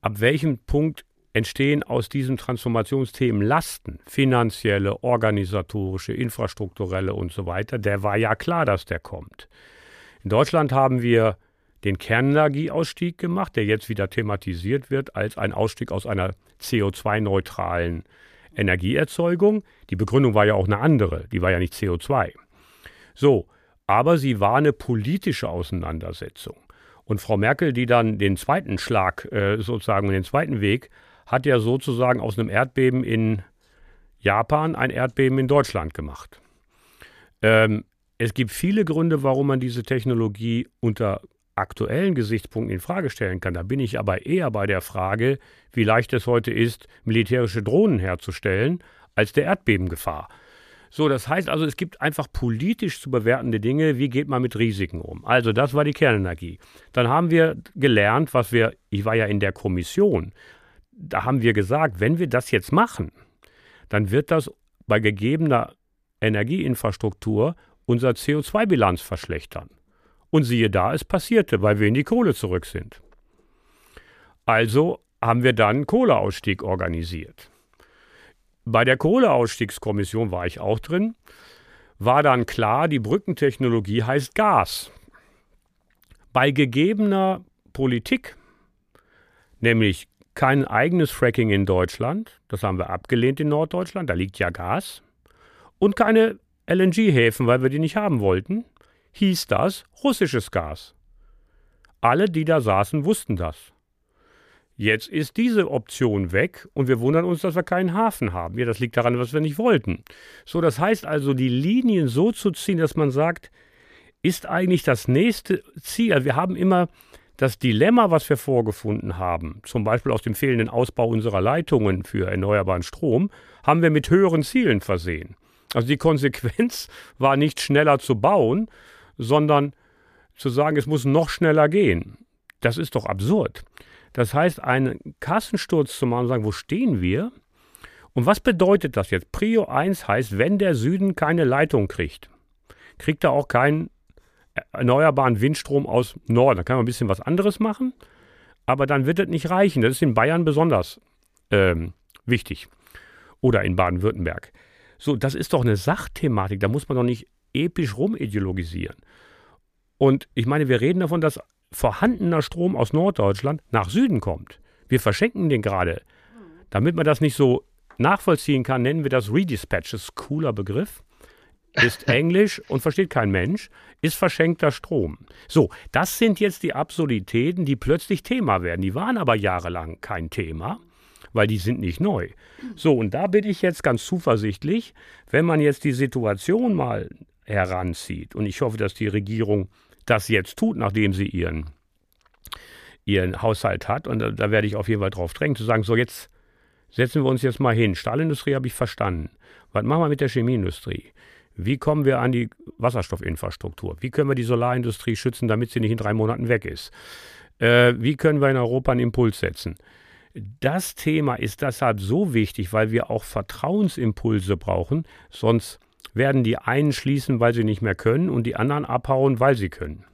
ab welchem Punkt entstehen aus diesen Transformationsthemen Lasten, finanzielle, organisatorische, infrastrukturelle und so weiter, der war ja klar, dass der kommt. In Deutschland haben wir den Kernenergieausstieg gemacht, der jetzt wieder thematisiert wird als ein Ausstieg aus einer CO2-neutralen Energieerzeugung. Die Begründung war ja auch eine andere, die war ja nicht CO2. So, Aber sie war eine politische Auseinandersetzung. Und Frau Merkel, die dann den zweiten Schlag, äh, sozusagen den zweiten Weg, hat ja sozusagen aus einem Erdbeben in Japan ein Erdbeben in Deutschland gemacht. Ähm, es gibt viele Gründe, warum man diese Technologie unter aktuellen Gesichtspunkten in Frage stellen kann. Da bin ich aber eher bei der Frage, wie leicht es heute ist, militärische Drohnen herzustellen, als der Erdbebengefahr. So, das heißt also, es gibt einfach politisch zu bewertende Dinge, wie geht man mit Risiken um. Also, das war die Kernenergie. Dann haben wir gelernt, was wir, ich war ja in der Kommission, da haben wir gesagt, wenn wir das jetzt machen, dann wird das bei gegebener Energieinfrastruktur unser CO2-Bilanz verschlechtern. Und siehe da, es passierte, weil wir in die Kohle zurück sind. Also haben wir dann Kohleausstieg organisiert. Bei der Kohleausstiegskommission war ich auch drin. War dann klar, die Brückentechnologie heißt Gas. Bei gegebener Politik, nämlich kein eigenes Fracking in Deutschland, das haben wir abgelehnt in Norddeutschland, da liegt ja Gas, und keine LNG-Häfen, weil wir die nicht haben wollten, hieß das russisches Gas. Alle, die da saßen, wussten das. Jetzt ist diese Option weg und wir wundern uns, dass wir keinen Hafen haben. Ja, das liegt daran, was wir nicht wollten. So, das heißt also, die Linien so zu ziehen, dass man sagt, ist eigentlich das nächste Ziel. Also wir haben immer das Dilemma, was wir vorgefunden haben, zum Beispiel aus dem fehlenden Ausbau unserer Leitungen für erneuerbaren Strom, haben wir mit höheren Zielen versehen. Also die Konsequenz war nicht schneller zu bauen, sondern zu sagen, es muss noch schneller gehen. Das ist doch absurd. Das heißt, einen Kassensturz zu machen und sagen, wo stehen wir? Und was bedeutet das jetzt? Prio 1 heißt, wenn der Süden keine Leitung kriegt, kriegt er auch keinen erneuerbaren Windstrom aus Norden. Da kann man ein bisschen was anderes machen, aber dann wird es nicht reichen. Das ist in Bayern besonders ähm, wichtig. Oder in Baden-Württemberg. So, das ist doch eine Sachthematik. Da muss man doch nicht episch rumideologisieren. Und ich meine, wir reden davon, dass vorhandener Strom aus Norddeutschland nach Süden kommt. Wir verschenken den gerade. Damit man das nicht so nachvollziehen kann, nennen wir das Redispatch. Das ist ein cooler Begriff ist Englisch und versteht kein Mensch, ist verschenkter Strom. So, das sind jetzt die Absurditäten, die plötzlich Thema werden. Die waren aber jahrelang kein Thema, weil die sind nicht neu. So, und da bin ich jetzt ganz zuversichtlich, wenn man jetzt die Situation mal heranzieht, und ich hoffe, dass die Regierung das jetzt tut, nachdem sie ihren, ihren Haushalt hat, und da, da werde ich auf jeden Fall drauf drängen, zu sagen, so jetzt setzen wir uns jetzt mal hin. Stahlindustrie habe ich verstanden. Was machen wir mit der Chemieindustrie? Wie kommen wir an die Wasserstoffinfrastruktur? Wie können wir die Solarindustrie schützen, damit sie nicht in drei Monaten weg ist? Äh, wie können wir in Europa einen Impuls setzen? Das Thema ist deshalb so wichtig, weil wir auch Vertrauensimpulse brauchen, sonst werden die einen schließen, weil sie nicht mehr können und die anderen abhauen, weil sie können.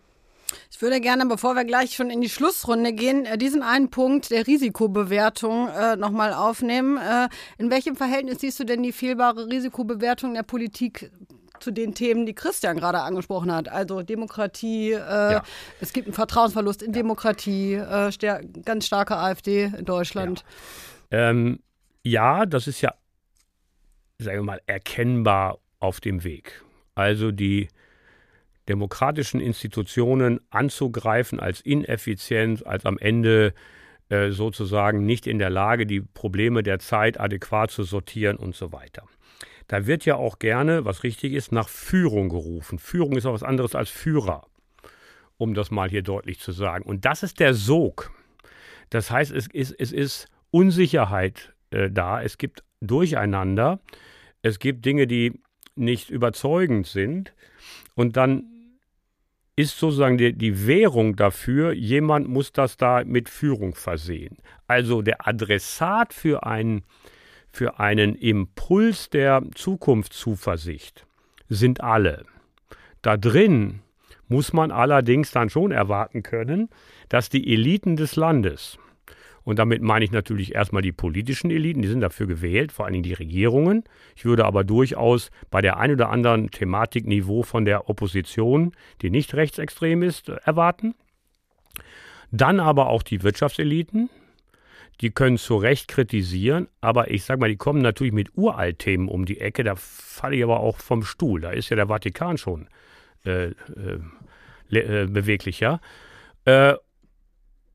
Ich würde gerne, bevor wir gleich schon in die Schlussrunde gehen, äh, diesen einen Punkt der Risikobewertung äh, nochmal aufnehmen. Äh, in welchem Verhältnis siehst du denn die fehlbare Risikobewertung der Politik zu den Themen, die Christian gerade angesprochen hat. Also Demokratie, äh, ja. es gibt einen Vertrauensverlust in ja. Demokratie, äh, ganz starke AfD in Deutschland. Ja. Ähm, ja, das ist ja, sagen wir mal, erkennbar auf dem Weg. Also die demokratischen Institutionen anzugreifen als ineffizient, als am Ende äh, sozusagen nicht in der Lage, die Probleme der Zeit adäquat zu sortieren und so weiter. Da wird ja auch gerne, was richtig ist, nach Führung gerufen. Führung ist auch was anderes als Führer, um das mal hier deutlich zu sagen. Und das ist der Sog. Das heißt, es ist, es ist Unsicherheit äh, da, es gibt Durcheinander, es gibt Dinge, die nicht überzeugend sind. Und dann ist sozusagen die, die, Währung dafür, jemand muss das da mit Führung versehen. Also der Adressat für einen für einen Impuls der Zukunftszuversicht sind alle. Da drin muss man allerdings dann schon erwarten können, dass die Eliten des Landes, und damit meine ich natürlich erstmal die politischen Eliten, die sind dafür gewählt, vor allen Dingen die Regierungen. Ich würde aber durchaus bei der ein oder anderen Thematikniveau von der Opposition, die nicht rechtsextrem ist, erwarten. Dann aber auch die Wirtschaftseliten, die können zu Recht kritisieren, aber ich sage mal, die kommen natürlich mit Uraltthemen um die Ecke. Da falle ich aber auch vom Stuhl. Da ist ja der Vatikan schon äh, äh, äh beweglicher. Äh,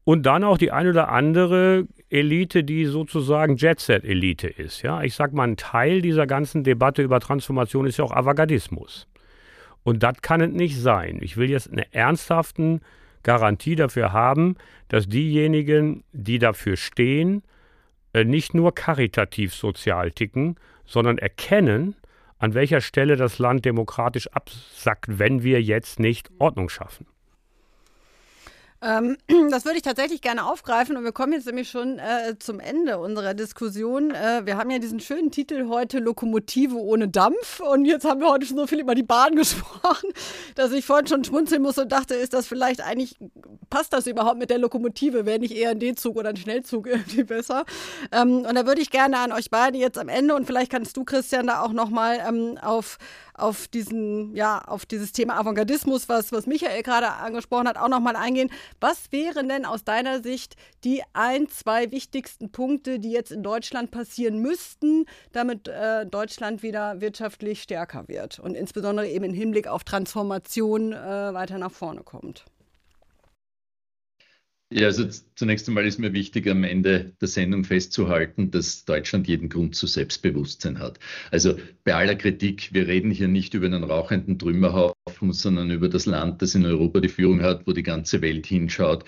und dann auch die ein oder andere Elite, die sozusagen Jet-Set-Elite ist. Ja, ich sag mal, ein Teil dieser ganzen Debatte über Transformation ist ja auch Avantgardismus. Und das kann es nicht sein. Ich will jetzt eine ernsthaften Garantie dafür haben, dass diejenigen, die dafür stehen, äh, nicht nur karitativ sozial ticken, sondern erkennen, an welcher Stelle das Land demokratisch absackt, wenn wir jetzt nicht Ordnung schaffen. Ähm, das würde ich tatsächlich gerne aufgreifen und wir kommen jetzt nämlich schon äh, zum Ende unserer Diskussion. Äh, wir haben ja diesen schönen Titel heute Lokomotive ohne Dampf und jetzt haben wir heute schon so viel über die Bahn gesprochen, dass ich vorhin schon schmunzeln muss und dachte, ist das vielleicht eigentlich, passt das überhaupt mit der Lokomotive? Wäre nicht eher ein D-Zug oder ein Schnellzug irgendwie besser? Ähm, und da würde ich gerne an euch beide jetzt am Ende und vielleicht kannst du, Christian, da auch nochmal ähm, auf auf diesen, ja, auf dieses Thema Avantgardismus, was, was Michael gerade angesprochen hat, auch nochmal eingehen. Was wären denn aus deiner Sicht die ein, zwei wichtigsten Punkte, die jetzt in Deutschland passieren müssten, damit äh, Deutschland wieder wirtschaftlich stärker wird und insbesondere eben im Hinblick auf Transformation äh, weiter nach vorne kommt? Ja, also zunächst einmal ist mir wichtig, am Ende der Sendung festzuhalten, dass Deutschland jeden Grund zu Selbstbewusstsein hat. Also bei aller Kritik, wir reden hier nicht über einen rauchenden Trümmerhaufen, sondern über das Land, das in Europa die Führung hat, wo die ganze Welt hinschaut,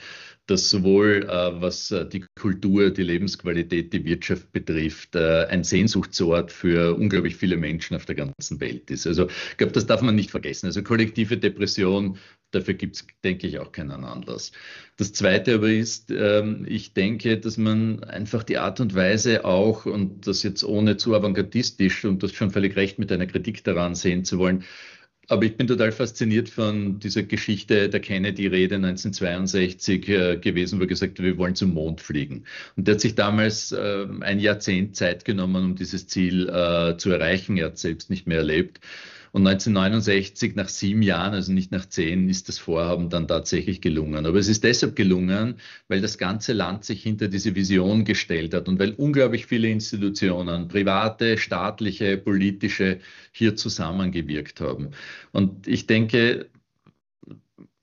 das sowohl äh, was äh, die Kultur, die Lebensqualität, die Wirtschaft betrifft, äh, ein Sehnsuchtsort für unglaublich viele Menschen auf der ganzen Welt ist. Also ich glaube, das darf man nicht vergessen. Also kollektive Depression, dafür gibt es, denke ich, auch keinen Anlass. Das Zweite aber ist, ähm, ich denke, dass man einfach die Art und Weise auch, und das jetzt ohne zu avantgardistisch und das schon völlig recht mit einer Kritik daran sehen zu wollen, aber ich bin total fasziniert von dieser Geschichte der Kennedy-Rede 1962 äh, gewesen, wo er gesagt hat, wir wollen zum Mond fliegen. Und der hat sich damals äh, ein Jahrzehnt Zeit genommen, um dieses Ziel äh, zu erreichen. Er hat selbst nicht mehr erlebt. Und 1969, nach sieben Jahren, also nicht nach zehn, ist das Vorhaben dann tatsächlich gelungen. Aber es ist deshalb gelungen, weil das ganze Land sich hinter diese Vision gestellt hat und weil unglaublich viele Institutionen, private, staatliche, politische, hier zusammengewirkt haben. Und ich denke,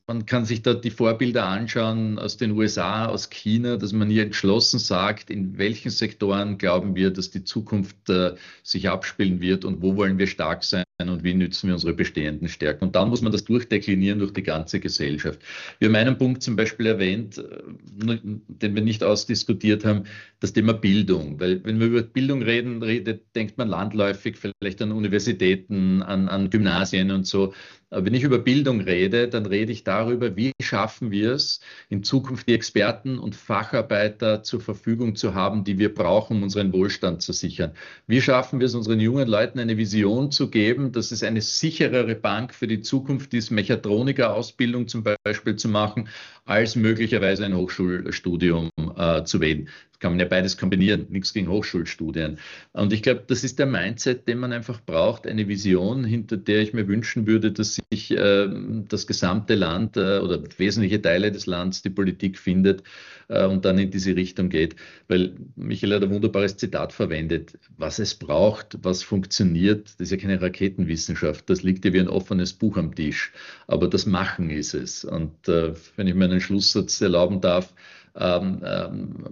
man kann sich da die Vorbilder anschauen aus den USA, aus China, dass man hier entschlossen sagt, in welchen Sektoren glauben wir, dass die Zukunft äh, sich abspielen wird und wo wollen wir stark sein und wie nützen wir unsere bestehenden Stärken. Und dann muss man das durchdeklinieren durch die ganze Gesellschaft. Wir haben einen Punkt zum Beispiel erwähnt, äh, den wir nicht ausdiskutiert haben, das Thema Bildung. Weil wenn wir über Bildung reden, redet, denkt man landläufig vielleicht an Universitäten, an, an Gymnasien und so. Wenn ich über Bildung rede, dann rede ich darüber, wie schaffen wir es, in Zukunft die Experten und Facharbeiter zur Verfügung zu haben, die wir brauchen, um unseren Wohlstand zu sichern. Wie schaffen wir es, unseren jungen Leuten eine Vision zu geben, dass es eine sicherere Bank für die Zukunft ist, Mechatroniker-Ausbildung zum Beispiel zu machen, als möglicherweise ein Hochschulstudium äh, zu wählen kann man ja beides kombinieren, nichts gegen Hochschulstudien. Und ich glaube, das ist der Mindset, den man einfach braucht, eine Vision, hinter der ich mir wünschen würde, dass sich äh, das gesamte Land äh, oder wesentliche Teile des Landes die Politik findet äh, und dann in diese Richtung geht. Weil Michael hat ein wunderbares Zitat verwendet. Was es braucht, was funktioniert, das ist ja keine Raketenwissenschaft, das liegt ja wie ein offenes Buch am Tisch. Aber das Machen ist es. Und äh, wenn ich mir einen Schlusssatz erlauben darf, ähm, ähm,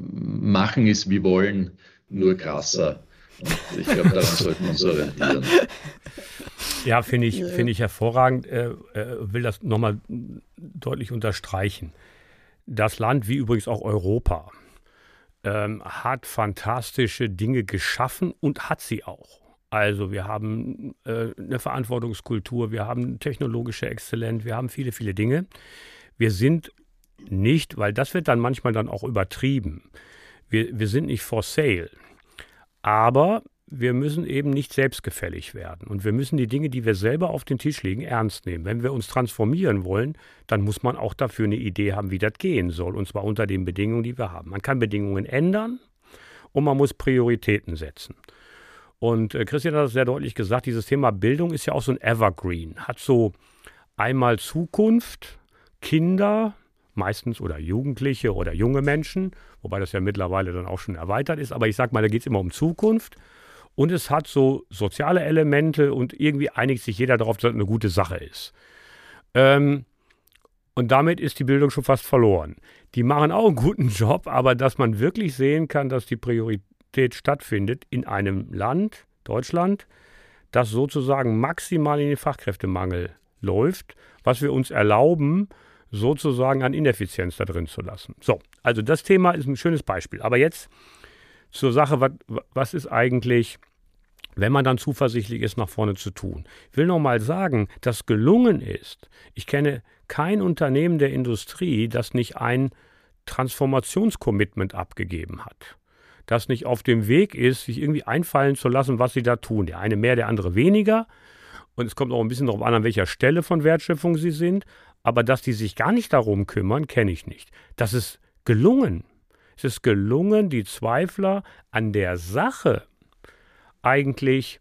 machen ist wie wollen, nur krasser. Und ich glaube, daran sollten wir uns orientieren. Ja, finde ich, find ich hervorragend. Äh, äh, will das nochmal deutlich unterstreichen. Das Land, wie übrigens auch Europa, ähm, hat fantastische Dinge geschaffen und hat sie auch. Also wir haben äh, eine Verantwortungskultur, wir haben technologische Exzellenz, wir haben viele, viele Dinge. Wir sind nicht, weil das wird dann manchmal dann auch übertrieben. Wir, wir sind nicht for sale. Aber wir müssen eben nicht selbstgefällig werden. Und wir müssen die Dinge, die wir selber auf den Tisch legen, ernst nehmen. Wenn wir uns transformieren wollen, dann muss man auch dafür eine Idee haben, wie das gehen soll. Und zwar unter den Bedingungen, die wir haben. Man kann Bedingungen ändern und man muss Prioritäten setzen. Und äh, Christian hat das sehr deutlich gesagt, dieses Thema Bildung ist ja auch so ein Evergreen. Hat so einmal Zukunft, Kinder, meistens oder Jugendliche oder junge Menschen, wobei das ja mittlerweile dann auch schon erweitert ist. Aber ich sage mal, da geht es immer um Zukunft. Und es hat so soziale Elemente und irgendwie einigt sich jeder darauf, dass es eine gute Sache ist. Ähm, und damit ist die Bildung schon fast verloren. Die machen auch einen guten Job, aber dass man wirklich sehen kann, dass die Priorität stattfindet in einem Land, Deutschland, das sozusagen maximal in den Fachkräftemangel läuft, was wir uns erlauben, sozusagen an Ineffizienz da drin zu lassen. So, also das Thema ist ein schönes Beispiel. Aber jetzt zur Sache, was, was ist eigentlich, wenn man dann zuversichtlich ist, nach vorne zu tun? Ich will noch mal sagen, dass gelungen ist. Ich kenne kein Unternehmen der Industrie, das nicht ein Transformationscommitment abgegeben hat. Das nicht auf dem Weg ist, sich irgendwie einfallen zu lassen, was sie da tun. Der eine mehr, der andere weniger. Und es kommt auch ein bisschen darauf an, an welcher Stelle von Wertschöpfung sie sind. Aber dass die sich gar nicht darum kümmern, kenne ich nicht. Das ist gelungen. Es ist gelungen, die Zweifler an der Sache eigentlich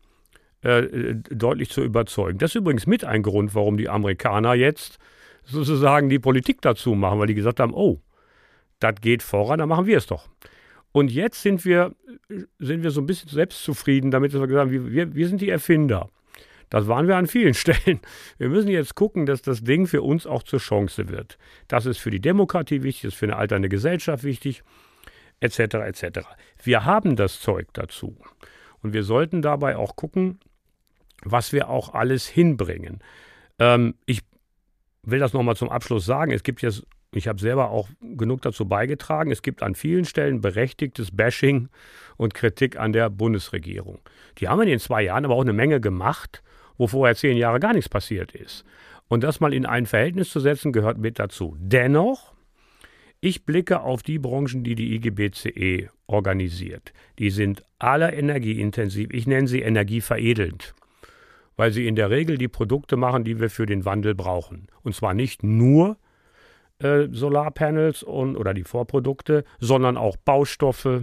äh, deutlich zu überzeugen. Das ist übrigens mit ein Grund, warum die Amerikaner jetzt sozusagen die Politik dazu machen, weil die gesagt haben, oh, das geht voran, dann machen wir es doch. Und jetzt sind wir, sind wir so ein bisschen selbstzufrieden damit, dass wir gesagt haben, wir, wir sind die Erfinder. Das waren wir an vielen Stellen. Wir müssen jetzt gucken, dass das Ding für uns auch zur Chance wird. Das ist für die Demokratie wichtig, das ist für eine alternde Gesellschaft wichtig, etc. etc. Wir haben das Zeug dazu. Und wir sollten dabei auch gucken, was wir auch alles hinbringen. Ähm, ich will das nochmal zum Abschluss sagen. Es gibt jetzt, ich habe selber auch genug dazu beigetragen, es gibt an vielen Stellen berechtigtes Bashing und Kritik an der Bundesregierung. Die haben in den zwei Jahren aber auch eine Menge gemacht wo vorher zehn Jahre gar nichts passiert ist. Und das mal in ein Verhältnis zu setzen, gehört mit dazu. Dennoch, ich blicke auf die Branchen, die die IGBCE organisiert. Die sind alle energieintensiv. Ich nenne sie energieveredelnd, weil sie in der Regel die Produkte machen, die wir für den Wandel brauchen. Und zwar nicht nur äh, Solarpanels und, oder die Vorprodukte, sondern auch Baustoffe,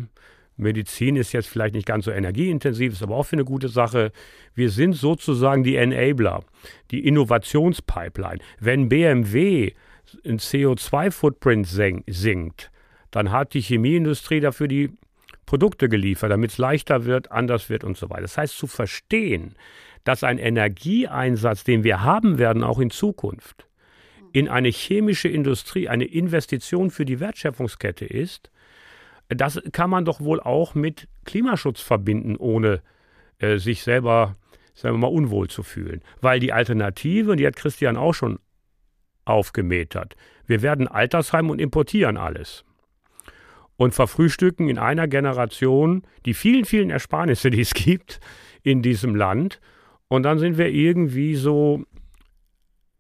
Medizin ist jetzt vielleicht nicht ganz so energieintensiv, ist aber auch für eine gute Sache. Wir sind sozusagen die Enabler, die Innovationspipeline. Wenn BMW ein CO2-Footprint sinkt, dann hat die Chemieindustrie dafür die Produkte geliefert, damit es leichter wird, anders wird und so weiter. Das heißt, zu verstehen, dass ein Energieeinsatz, den wir haben werden, auch in Zukunft, in eine chemische Industrie eine Investition für die Wertschöpfungskette ist, das kann man doch wohl auch mit Klimaschutz verbinden, ohne äh, sich selber, sagen wir mal, unwohl zu fühlen. Weil die Alternative, die hat Christian auch schon aufgemäht wir werden Altersheim und importieren alles. Und verfrühstücken in einer Generation die vielen, vielen Ersparnisse, die es gibt in diesem Land. Und dann sind wir irgendwie so,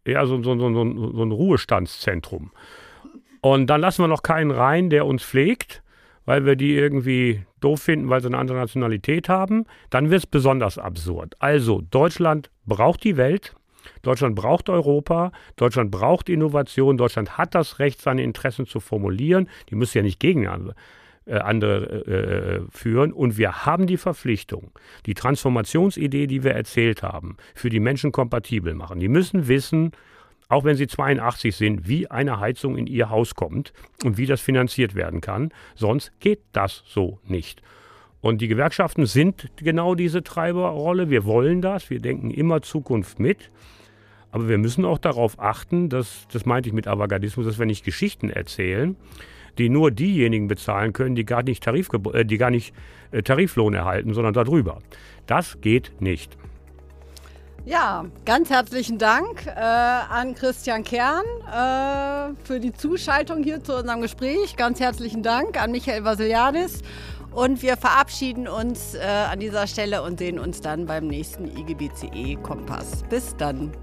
ja, so, so, so, so ein Ruhestandszentrum. Und dann lassen wir noch keinen rein, der uns pflegt weil wir die irgendwie doof finden, weil sie eine andere Nationalität haben, dann wird es besonders absurd. Also Deutschland braucht die Welt, Deutschland braucht Europa, Deutschland braucht Innovation, Deutschland hat das Recht, seine Interessen zu formulieren. Die müssen ja nicht gegen andere, äh, andere äh, führen. Und wir haben die Verpflichtung, die Transformationsidee, die wir erzählt haben, für die Menschen kompatibel machen. Die müssen wissen, auch wenn sie 82 sind, wie eine Heizung in ihr Haus kommt und wie das finanziert werden kann. Sonst geht das so nicht. Und die Gewerkschaften sind genau diese Treiberrolle. Wir wollen das. Wir denken immer Zukunft mit. Aber wir müssen auch darauf achten, dass, das meinte ich mit Avantgardismus, dass wir nicht Geschichten erzählen, die nur diejenigen bezahlen können, die gar nicht, Tarif, äh, die gar nicht äh, Tariflohn erhalten, sondern darüber. Das geht nicht. Ja, ganz herzlichen Dank äh, an Christian Kern äh, für die Zuschaltung hier zu unserem Gespräch. Ganz herzlichen Dank an Michael Vasiliadis. Und wir verabschieden uns äh, an dieser Stelle und sehen uns dann beim nächsten IGBCE Kompass. Bis dann.